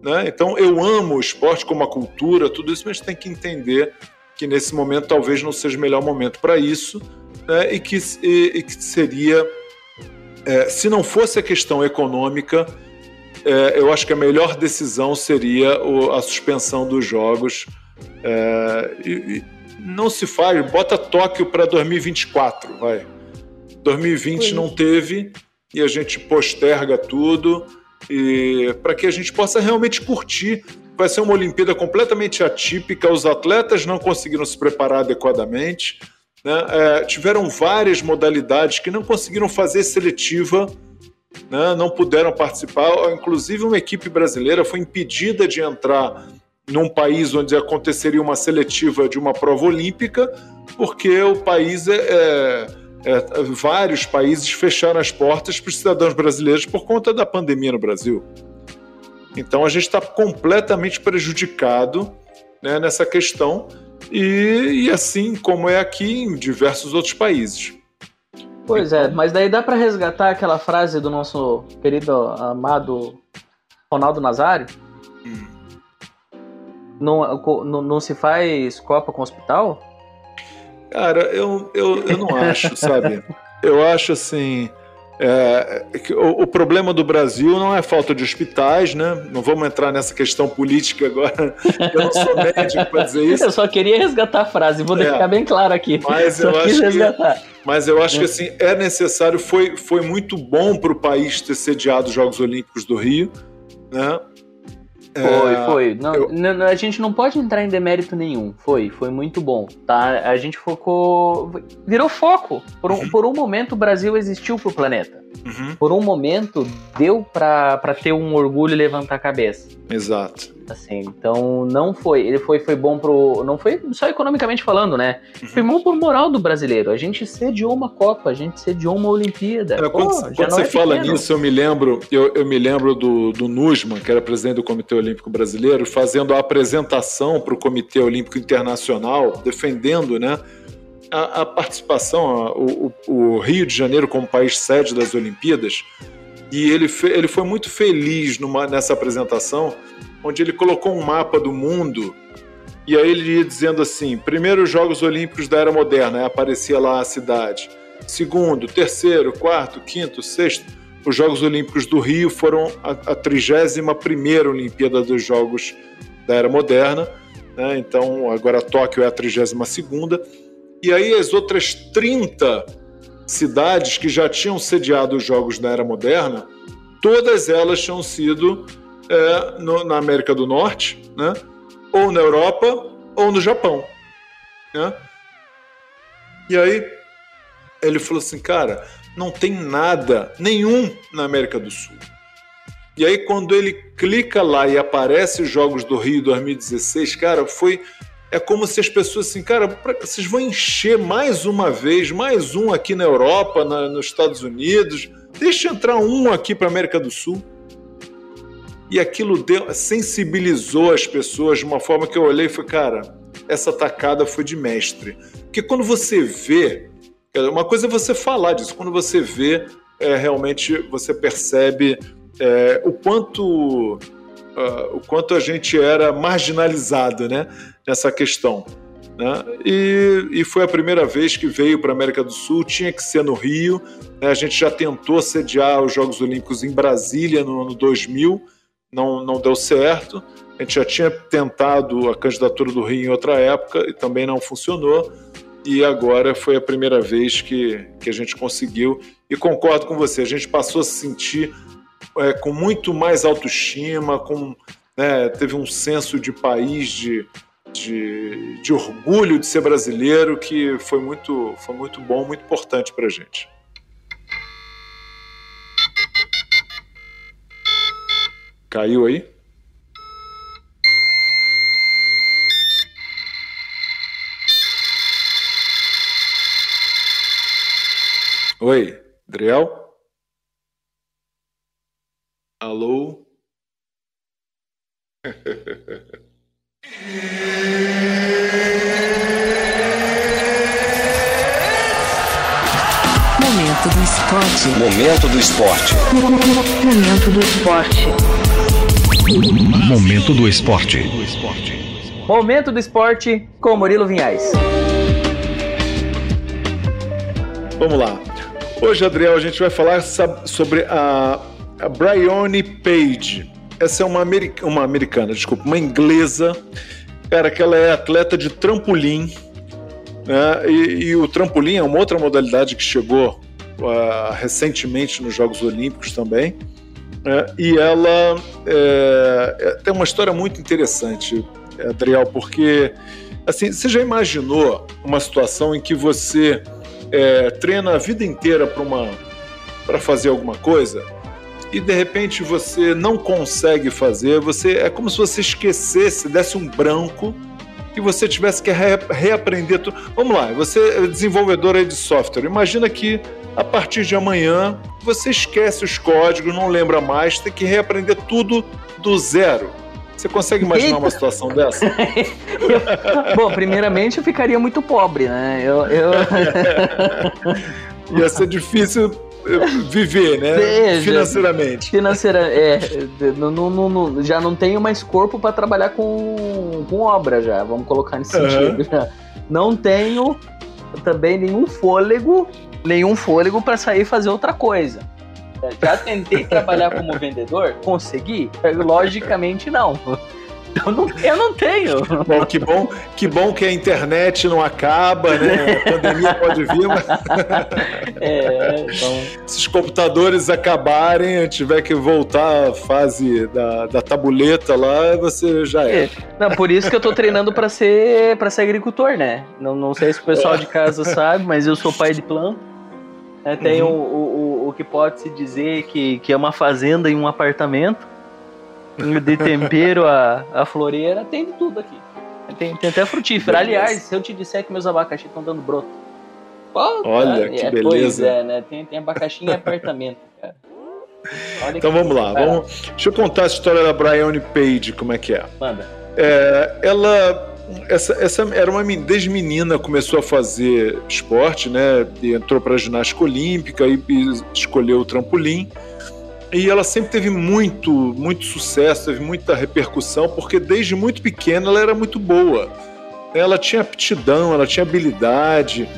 Né? Então, eu amo o esporte como a cultura, tudo isso, mas tem que entender que nesse momento talvez não seja o melhor momento para isso né? e, que, e, e que seria, é, se não fosse a questão econômica, é, eu acho que a melhor decisão seria o, a suspensão dos jogos. É, e, e não se faz, bota Tóquio para 2024, vai. 2020 não teve e a gente posterga tudo e para que a gente possa realmente curtir. Vai ser uma Olimpíada completamente atípica, os atletas não conseguiram se preparar adequadamente, né? é, tiveram várias modalidades que não conseguiram fazer seletiva né, não puderam participar. Inclusive, uma equipe brasileira foi impedida de entrar num país onde aconteceria uma seletiva de uma prova olímpica, porque o país é, é, é vários países fecharam as portas para os cidadãos brasileiros por conta da pandemia no Brasil. Então a gente está completamente prejudicado né, nessa questão e, e, assim como é aqui em diversos outros países. Pois é, mas daí dá para resgatar aquela frase do nosso querido amado Ronaldo Nazário? Hum. Não, não, não se faz Copa com hospital? Cara, eu, eu, eu não acho, sabe? Eu acho assim. É, o, o, problema do Brasil não é falta de hospitais, né? Não vamos entrar nessa questão política agora. Eu não sou médico para dizer isso. Eu só queria resgatar a frase, vou é, deixar bem claro aqui. Mas eu, acho que, mas eu acho que assim, é necessário, foi, foi muito bom para o país ter sediado os Jogos Olímpicos do Rio. Né? Foi, é, foi. Não, eu... não, a gente não pode entrar em demérito nenhum. Foi, foi muito bom. Tá? A gente focou. Virou foco. Por um, por um momento o Brasil existiu pro planeta. Uhum. Por um momento deu pra ter um orgulho e levantar a cabeça. Exato. Assim, então não foi. Ele foi, foi bom pro. Não foi só economicamente falando, né? Uhum. Foi bom pro moral do brasileiro. A gente sediou uma Copa, a gente sediou uma Olimpíada. É, quando, Pô, quando você é fala pequeno. nisso, eu me lembro, eu, eu me lembro do, do Nusman, que era presidente do Comitê Olímpico Brasileiro, fazendo a apresentação para o Comitê Olímpico Internacional, defendendo, né? A, a participação, a, o, o Rio de Janeiro como país sede das Olimpíadas, e ele, fe, ele foi muito feliz numa, nessa apresentação, onde ele colocou um mapa do mundo e aí ele ia dizendo assim: primeiro os Jogos Olímpicos da Era Moderna, aí aparecia lá a cidade. Segundo, terceiro, quarto, quinto, sexto. Os Jogos Olímpicos do Rio foram a, 31 Olimpíada dos Jogos da Era Moderna. Né? Então, agora Tóquio é a 32. E aí as outras 30 cidades que já tinham sediado os Jogos da Era Moderna, todas elas tinham sido é, no, na América do Norte, né? ou na Europa, ou no Japão. Né? E aí ele falou assim, cara, não tem nada, nenhum na América do Sul. E aí quando ele clica lá e aparece os Jogos do Rio 2016, cara, foi é como se as pessoas assim, cara, pra, vocês vão encher mais uma vez, mais um aqui na Europa, na, nos Estados Unidos, deixa entrar um aqui para América do Sul. E aquilo deu, sensibilizou as pessoas de uma forma que eu olhei e falei, cara, essa tacada foi de mestre. Porque quando você vê, uma coisa é você falar disso, quando você vê, é, realmente você percebe é, o quanto uh, o quanto a gente era marginalizado né, nessa questão. Né? E, e, foi a primeira vez que veio para a América do Sul, tinha que ser no Rio. Né? A gente já tentou sediar os Jogos Olímpicos em Brasília no ano 2000, não, não deu certo. A gente já tinha tentado a candidatura do Rio em outra época e também não funcionou. E agora foi a primeira vez que, que a gente conseguiu. E concordo com você, a gente passou a se sentir é, com muito mais autoestima, com, né, teve um senso de país, de, de, de, orgulho de ser brasileiro, que foi muito, foi muito bom, muito importante para a gente. Caiu aí? Oi, Adriel? Alô? Momento do esporte. Momento do esporte. Momento do esporte. Momento do esporte. Momento do esporte com Murilo Vinhais. Vamos lá. Hoje, Adriel, a gente vai falar sobre a a Bryony Page. Essa é uma, uma americana, desculpa, uma inglesa. Cara, que ela é atleta de trampolim. Né? E, e, o trampolim é uma outra modalidade que chegou uh, recentemente nos Jogos Olímpicos também. Né? E ela é, é, tem uma história muito interessante, Adriel, porque assim, você já imaginou uma situação em que você é, treina a vida inteira para fazer alguma coisa e de repente você não consegue fazer, você é como se você esquecesse, desse um branco e você tivesse que re, reaprender tudo. Vamos lá, você é desenvolvedora de software. Imagina que a partir de amanhã você esquece os códigos, não lembra mais, tem que reaprender tudo do zero. Você consegue imaginar uma situação dessa? Bom, primeiramente eu ficaria muito pobre, né? Eu, eu... ia ser difícil viver, né? Seja, financeiramente. Financeira, é, não, não, não, já não tenho mais corpo para trabalhar com, com obra já, vamos colocar nesse uhum. sentido. Não tenho também nenhum fôlego, nenhum fôlego para sair e fazer outra coisa. Já tentei trabalhar como vendedor? Consegui? Logicamente não. Eu não, eu não tenho. Bom, que bom, que bom que a internet não acaba, né? A pandemia pode vir, mas... É, então... Se os computadores acabarem, tiver que voltar à fase da, da tabuleta lá, você já é. é. Não, por isso que eu tô treinando para ser para ser agricultor, né? Não, não sei se o pessoal de casa sabe, mas eu sou pai de planta. Né? Tem uhum. o, o, o que pode se dizer que, que é uma fazenda e um apartamento de tempero a, a floreira, tem de tudo aqui. Tem, tem até frutífera. Aliás, se eu te disser que meus abacaxi estão dando broto. Pô, Olha, que é, beleza. Pois é, né? Tem, tem abacaxi em apartamento, cara. Olha então vamos lá, vamos, deixa eu contar a história da Brianne Page, como é que é. Manda. É, ela essa, essa era uma desde menina começou a fazer esporte, né? Entrou para ginástica olímpica e, e escolheu o trampolim. E ela sempre teve muito, muito sucesso, teve muita repercussão, porque desde muito pequena ela era muito boa. Ela tinha aptidão, ela tinha habilidade.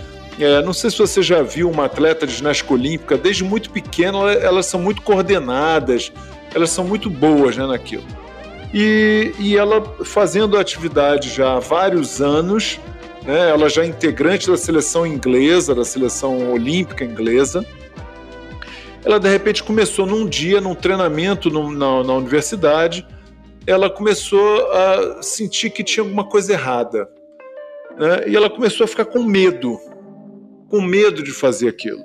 É, não sei se você já viu uma atleta de ginástica olímpica, desde muito pequena elas são muito coordenadas, elas são muito boas né, naquilo. E, e ela fazendo a atividade já há vários anos, né, ela já é integrante da seleção inglesa, da seleção olímpica inglesa, ela de repente começou num dia, num treinamento na, na universidade, ela começou a sentir que tinha alguma coisa errada. Né? E ela começou a ficar com medo, com medo de fazer aquilo.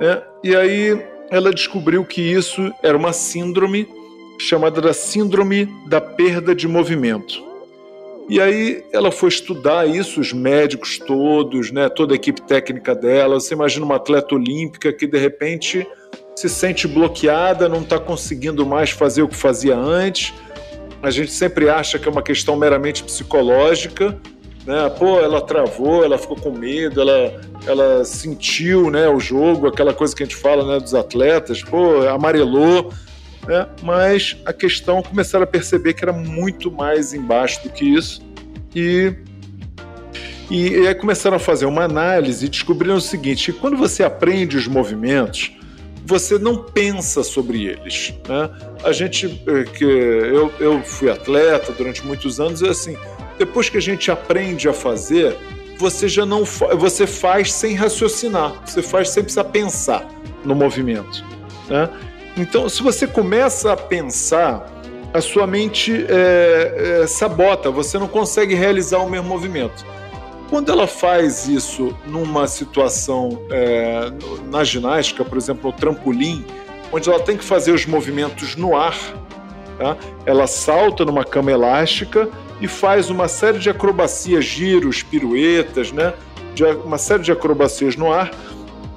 Né? E aí ela descobriu que isso era uma síndrome chamada da síndrome da perda de movimento. E aí ela foi estudar isso, os médicos todos, né, toda a equipe técnica dela. Você imagina uma atleta olímpica que de repente se sente bloqueada, não está conseguindo mais fazer o que fazia antes. A gente sempre acha que é uma questão meramente psicológica, né? Pô, ela travou, ela ficou com medo, ela, ela sentiu, né, o jogo, aquela coisa que a gente fala, né, dos atletas, pô, amarelou, né? Mas a questão começaram a perceber que era muito mais embaixo do que isso e e, e aí começaram a fazer uma análise e descobriram o seguinte: quando você aprende os movimentos, você não pensa sobre eles. Né? A gente, eh, que eu, eu fui atleta durante muitos anos, e assim, depois que a gente aprende a fazer, você já não você faz sem raciocinar, você faz sem precisar pensar no movimento. Né? Então, se você começa a pensar, a sua mente é, é, sabota, você não consegue realizar o mesmo movimento. Quando ela faz isso numa situação é, na ginástica, por exemplo, no trampolim, onde ela tem que fazer os movimentos no ar, tá? ela salta numa cama elástica e faz uma série de acrobacias, giros, piruetas, né? De uma série de acrobacias no ar,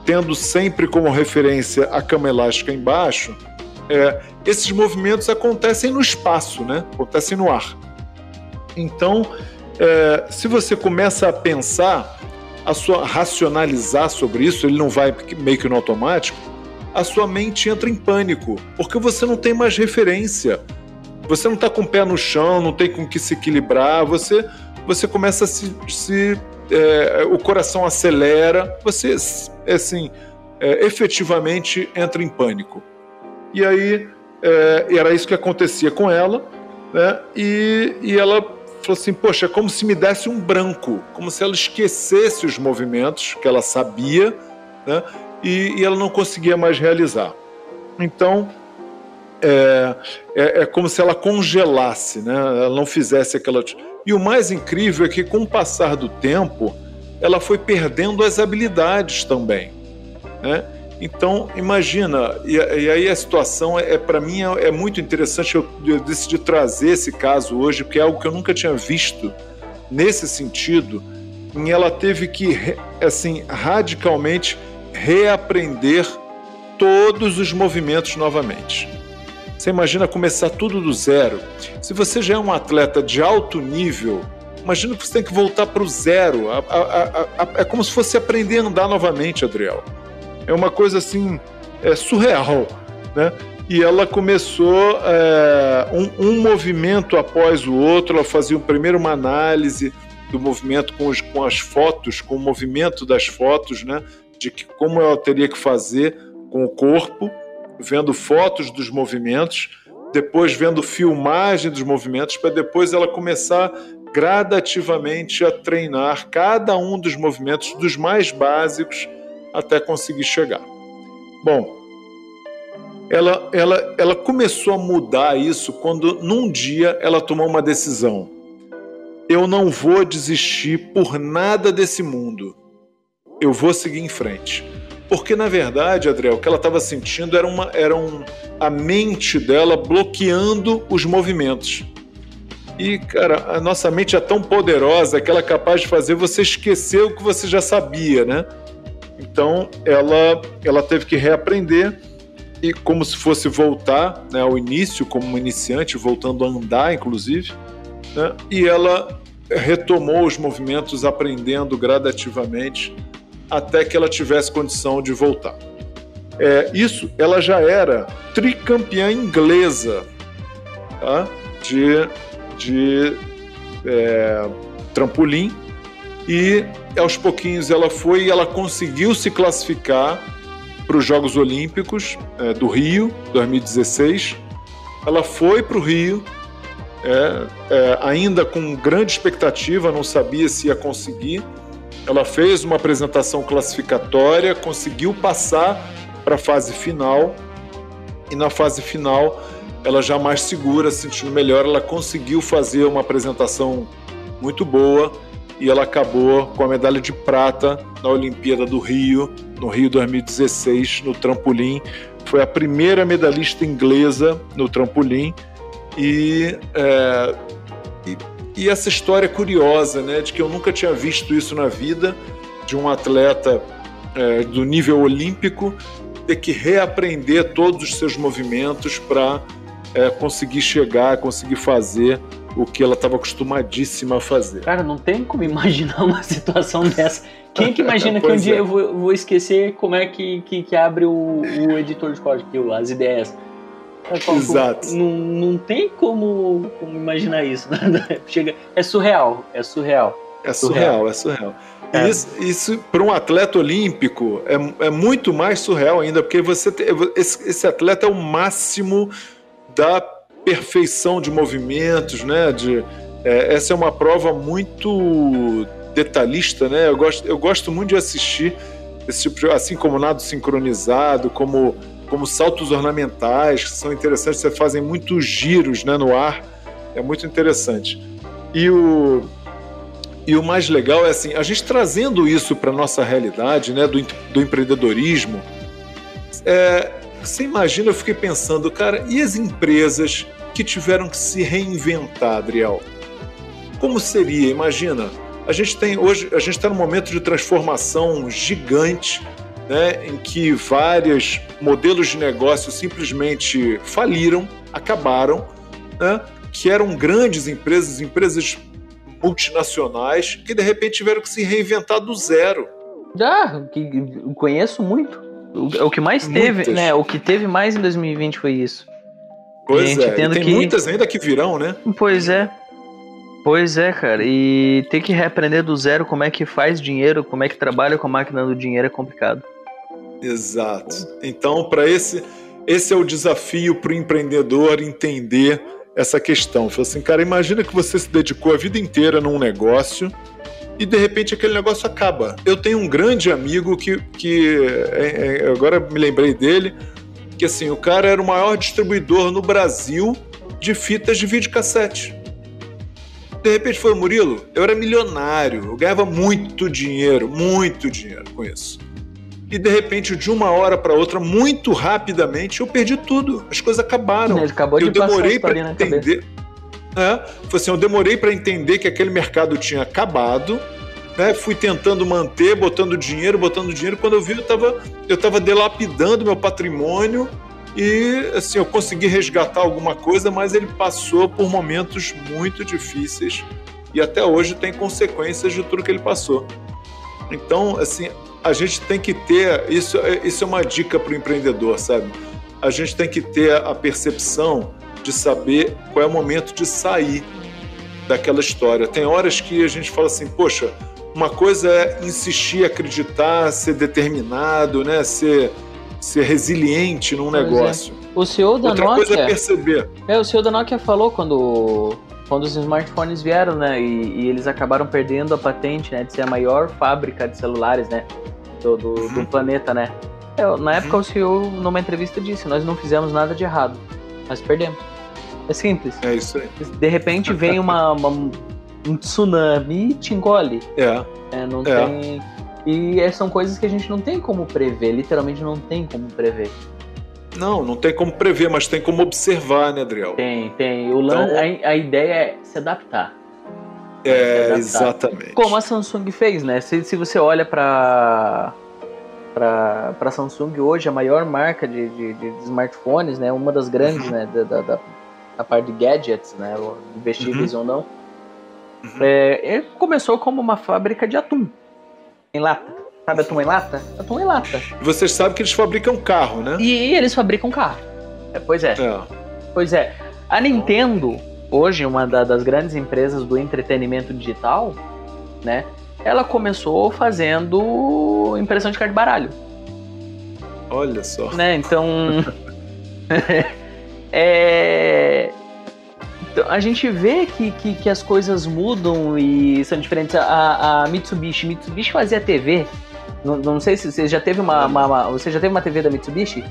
tendo sempre como referência a cama elástica embaixo. É, esses movimentos acontecem no espaço, né? acontecem no ar. Então, é, se você começa a pensar, a sua racionalizar sobre isso, ele não vai meio que no automático, a sua mente entra em pânico, porque você não tem mais referência. Você não está com o pé no chão, não tem com que se equilibrar, você, você começa a se. se é, o coração acelera, você, assim, é, efetivamente entra em pânico. E aí, é, era isso que acontecia com ela, né? E, e ela falou assim: Poxa, é como se me desse um branco, como se ela esquecesse os movimentos que ela sabia, né? E, e ela não conseguia mais realizar. Então, é, é, é, como se ela congelasse, né? ela não fizesse aquela. E o mais incrível é que, com o passar do tempo, ela foi perdendo as habilidades também. Né? Então, imagina, e, e, aí a situação é, é para mim é, é, muito interessante. Eu, eu, decidi trazer esse caso hoje, porque é algo que eu nunca tinha visto nesse sentido. E ela teve que, assim, radicalmente reaprender todos os movimentos novamente. Você imagina começar tudo do zero. Se você já é um atleta de alto nível, imagina que você tem que voltar para o zero. É como se fosse aprender a andar novamente, Adriel. É uma coisa assim é, surreal, né? E ela começou é, um, um, movimento após o outro. Ela fazia primeiro uma análise do movimento com, os, com as fotos, com o movimento das fotos, né? De que, como ela teria que fazer com o corpo, vendo fotos dos movimentos, depois vendo filmagem dos movimentos, para depois ela começar gradativamente a treinar cada um dos movimentos, dos mais básicos, até conseguir chegar. Bom, ela, ela, ela começou a mudar isso quando, num dia, ela tomou uma decisão. Eu não vou desistir por nada desse mundo. Eu vou seguir em frente. Porque, na verdade, Adriel, o que ela estava sentindo era, uma, era um, a mente dela bloqueando os movimentos. E, cara, a nossa mente é tão poderosa que ela é capaz de fazer você esquecer o que você já sabia, né? Então, ela, ela teve que reaprender e como se fosse voltar né, ao início, como iniciante, voltando a andar, inclusive. Né? E ela retomou os movimentos, aprendendo gradativamente até que ela tivesse condição de voltar. É, isso, ela já era tricampeã inglesa tá? de, de é, trampolim e aos pouquinhos ela foi e ela conseguiu se classificar para os Jogos Olímpicos é, do Rio 2016. Ela foi para o Rio, é, é, ainda com grande expectativa, não sabia se ia conseguir. Ela fez uma apresentação classificatória, conseguiu passar para a fase final. E na fase final ela já mais segura, se sentindo melhor, ela conseguiu fazer uma apresentação muito boa e ela acabou com a medalha de prata na Olimpíada do Rio, no Rio 2016, no trampolim. Foi a primeira medalhista inglesa no trampolim e, é, e e essa história curiosa, né, de que eu nunca tinha visto isso na vida, de um atleta é, do nível olímpico ter que reaprender todos os seus movimentos para é, conseguir chegar, conseguir fazer o que ela estava acostumadíssima a fazer. Cara, não tem como imaginar uma situação dessa. Quem que imagina que um dia é. eu vou, vou, esquecer como é que, que, que abre o, o, editor de código, as ideias? Exato. Não, não tem como, como imaginar isso. Chega, é surreal, é surreal. É surreal, é surreal. É. Isso, isso para um atleta olímpico é, é muito mais surreal ainda, porque você tem, esse, esse atleta é o máximo da perfeição de movimentos, né? De, é, essa é uma prova muito detalhista, né? Eu gosto, eu gosto muito de assistir esse tipo de, assim como nado sincronizado, como como saltos ornamentais, que são interessantes, você fazem muitos giros né, no ar, é muito interessante. E o, e o mais legal é assim, a gente trazendo isso para a nossa realidade, né, do, do empreendedorismo, é, você imagina, eu fiquei pensando, cara, e as empresas que tiveram que se reinventar, Adriel? Como seria? Imagina, a gente tem hoje, a gente está num momento de transformação gigante né, em que vários modelos de negócio simplesmente faliram, acabaram, né, que eram grandes empresas, empresas multinacionais, que de repente tiveram que se reinventar do zero. Ah, que conheço muito. O, o que mais Muitas. teve, né? O que teve mais em 2020 foi isso. Pois é, tem que... muitas ainda que virão, né? Pois é. Pois é, cara. E ter que reaprender do zero como é que faz dinheiro, como é que trabalha com a máquina do dinheiro é complicado. Exato. Então, para esse, esse é o desafio para o empreendedor entender essa questão. Falei assim, cara, imagina que você se dedicou a vida inteira num negócio e de repente aquele negócio acaba. Eu tenho um grande amigo que, que é, é, agora me lembrei dele, que assim, o cara era o maior distribuidor no Brasil de fitas de videocassete. De repente foi, Murilo, eu era milionário, eu ganhava muito dinheiro, muito dinheiro com isso e de repente, de uma hora para outra, muito rapidamente, eu perdi tudo. As coisas acabaram. Ele acabou eu de demorei para entender. É, foi assim, eu demorei para entender que aquele mercado tinha acabado. Né? Fui tentando manter, botando dinheiro, botando dinheiro. Quando eu vi, eu estava eu tava delapidando meu patrimônio e assim eu consegui resgatar alguma coisa, mas ele passou por momentos muito difíceis e até hoje tem consequências de tudo que ele passou. Então, assim, a gente tem que ter isso. Isso é uma dica para o empreendedor, sabe? A gente tem que ter a percepção de saber qual é o momento de sair daquela história. Tem horas que a gente fala assim, poxa, uma coisa é insistir, acreditar, ser determinado, né? Ser, ser resiliente num é. negócio. É. O CEO da Outra Nokia. coisa é perceber. É, o CEO da Nokia falou quando, quando os smartphones vieram, né? E, e eles acabaram perdendo a patente, né? De ser a maior fábrica de celulares, né? Do, do, uhum. do planeta, né? É, na época uhum. o CEO, numa entrevista, disse: Nós não fizemos nada de errado, nós perdemos. É simples. É isso aí. De repente vem uma, uma um tsunami e te engole. É. é não é. tem. E é, são coisas que a gente não tem como prever, literalmente não tem como prever. Não, não tem como prever, mas tem como observar, né, Adriel? Tem, tem. O então, a, a, ideia é se adaptar. É, se adaptar. exatamente. Como a Samsung fez, né? Se, se você olha para para Samsung hoje, a maior marca de, de, de, smartphones, né? Uma das grandes, uhum. né? Da, da, da, da, parte de gadgets, né? Investíveis uhum. ou não. Uhum. É, começou como uma fábrica de atum em lata. Sabe atum em lata? Atum em lata. Vocês sabem que eles fabricam carro, né? E, eles fabricam carro. É, pois é. é. Pois é. A Nintendo, hoje, uma da, das grandes empresas do entretenimento digital, né? Ela começou fazendo impressão de carta de baralho. Olha só. Né? Então. é. Então, a gente vê que, que, que, as coisas mudam e são diferentes. A, a Mitsubishi, Mitsubishi fazia TV não, não sei se você já teve uma, uma, uma, Você já teve uma TV da Mitsubishi?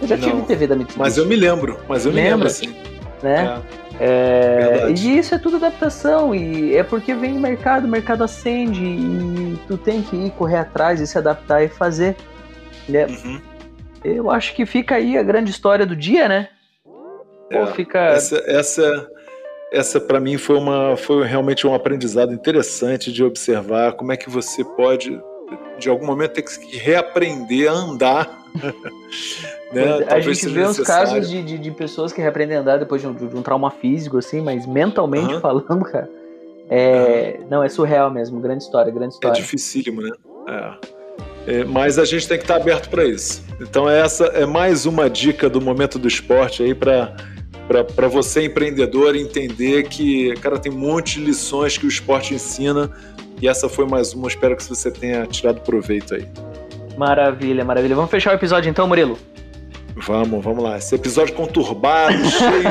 Eu já não, tive TV da Mitsubishi. Mas eu me lembro, mas eu me lembro, assim. Né? É. É, e isso é tudo adaptação, e é porque vem o mercado, o mercado acende, e tu tem que ir correr atrás e se adaptar e fazer. Né? Uhum. Eu acho que fica aí a grande história do dia, né? Pô, é, fica... Essa, essa, essa para mim foi, uma, foi realmente um aprendizado interessante de observar como é que você pode de algum momento ter que reaprender a andar. né? A gente vê os casos de, de, de, pessoas que reaprendem a andar depois de um, de um trauma físico, assim, mas mentalmente uhum. falando, cara, é, uhum. não, é surreal mesmo, grande história, grande é história. É dificílimo, né? É. É, mas a gente tem que estar aberto para isso. Então essa é mais uma dica do momento do esporte aí para para você empreendedor entender que cara tem um monte de lições que o esporte ensina e essa foi mais uma. Espero que você tenha tirado proveito aí. Maravilha, maravilha. Vamos fechar o episódio então, Murilo? Vamos, vamos lá. Esse episódio conturbado, cheio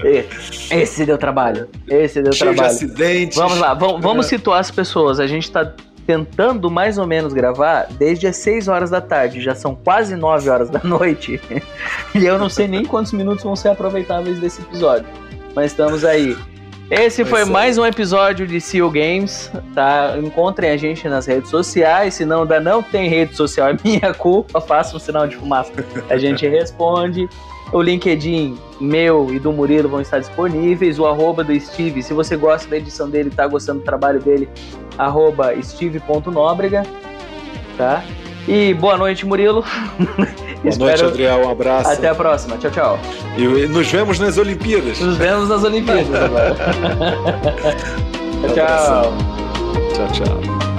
de. Esse deu trabalho. Esse deu cheio trabalho. De acidentes. Vamos lá, vamos, vamos situar as pessoas. A gente está tentando mais ou menos gravar desde as 6 horas da tarde. Já são quase 9 horas da noite. e eu não sei nem quantos minutos vão ser aproveitáveis desse episódio. Mas estamos aí. Esse foi mais um episódio de Seal Games, tá? Encontrem a gente nas redes sociais, se não ainda não tem rede social, é minha culpa, faça um sinal de fumaça. A gente responde. O LinkedIn meu e do Murilo vão estar disponíveis. O arroba do Steve, se você gosta da edição dele, tá gostando do trabalho dele, arroba steve.nóbrega, tá? E boa noite, Murilo. Boa noite, Adriel. Um abraço. Até a próxima. Tchau, tchau. E nos vemos nas Olimpíadas. Nos vemos nas Olimpíadas agora. tchau, tchau. Tchau, tchau.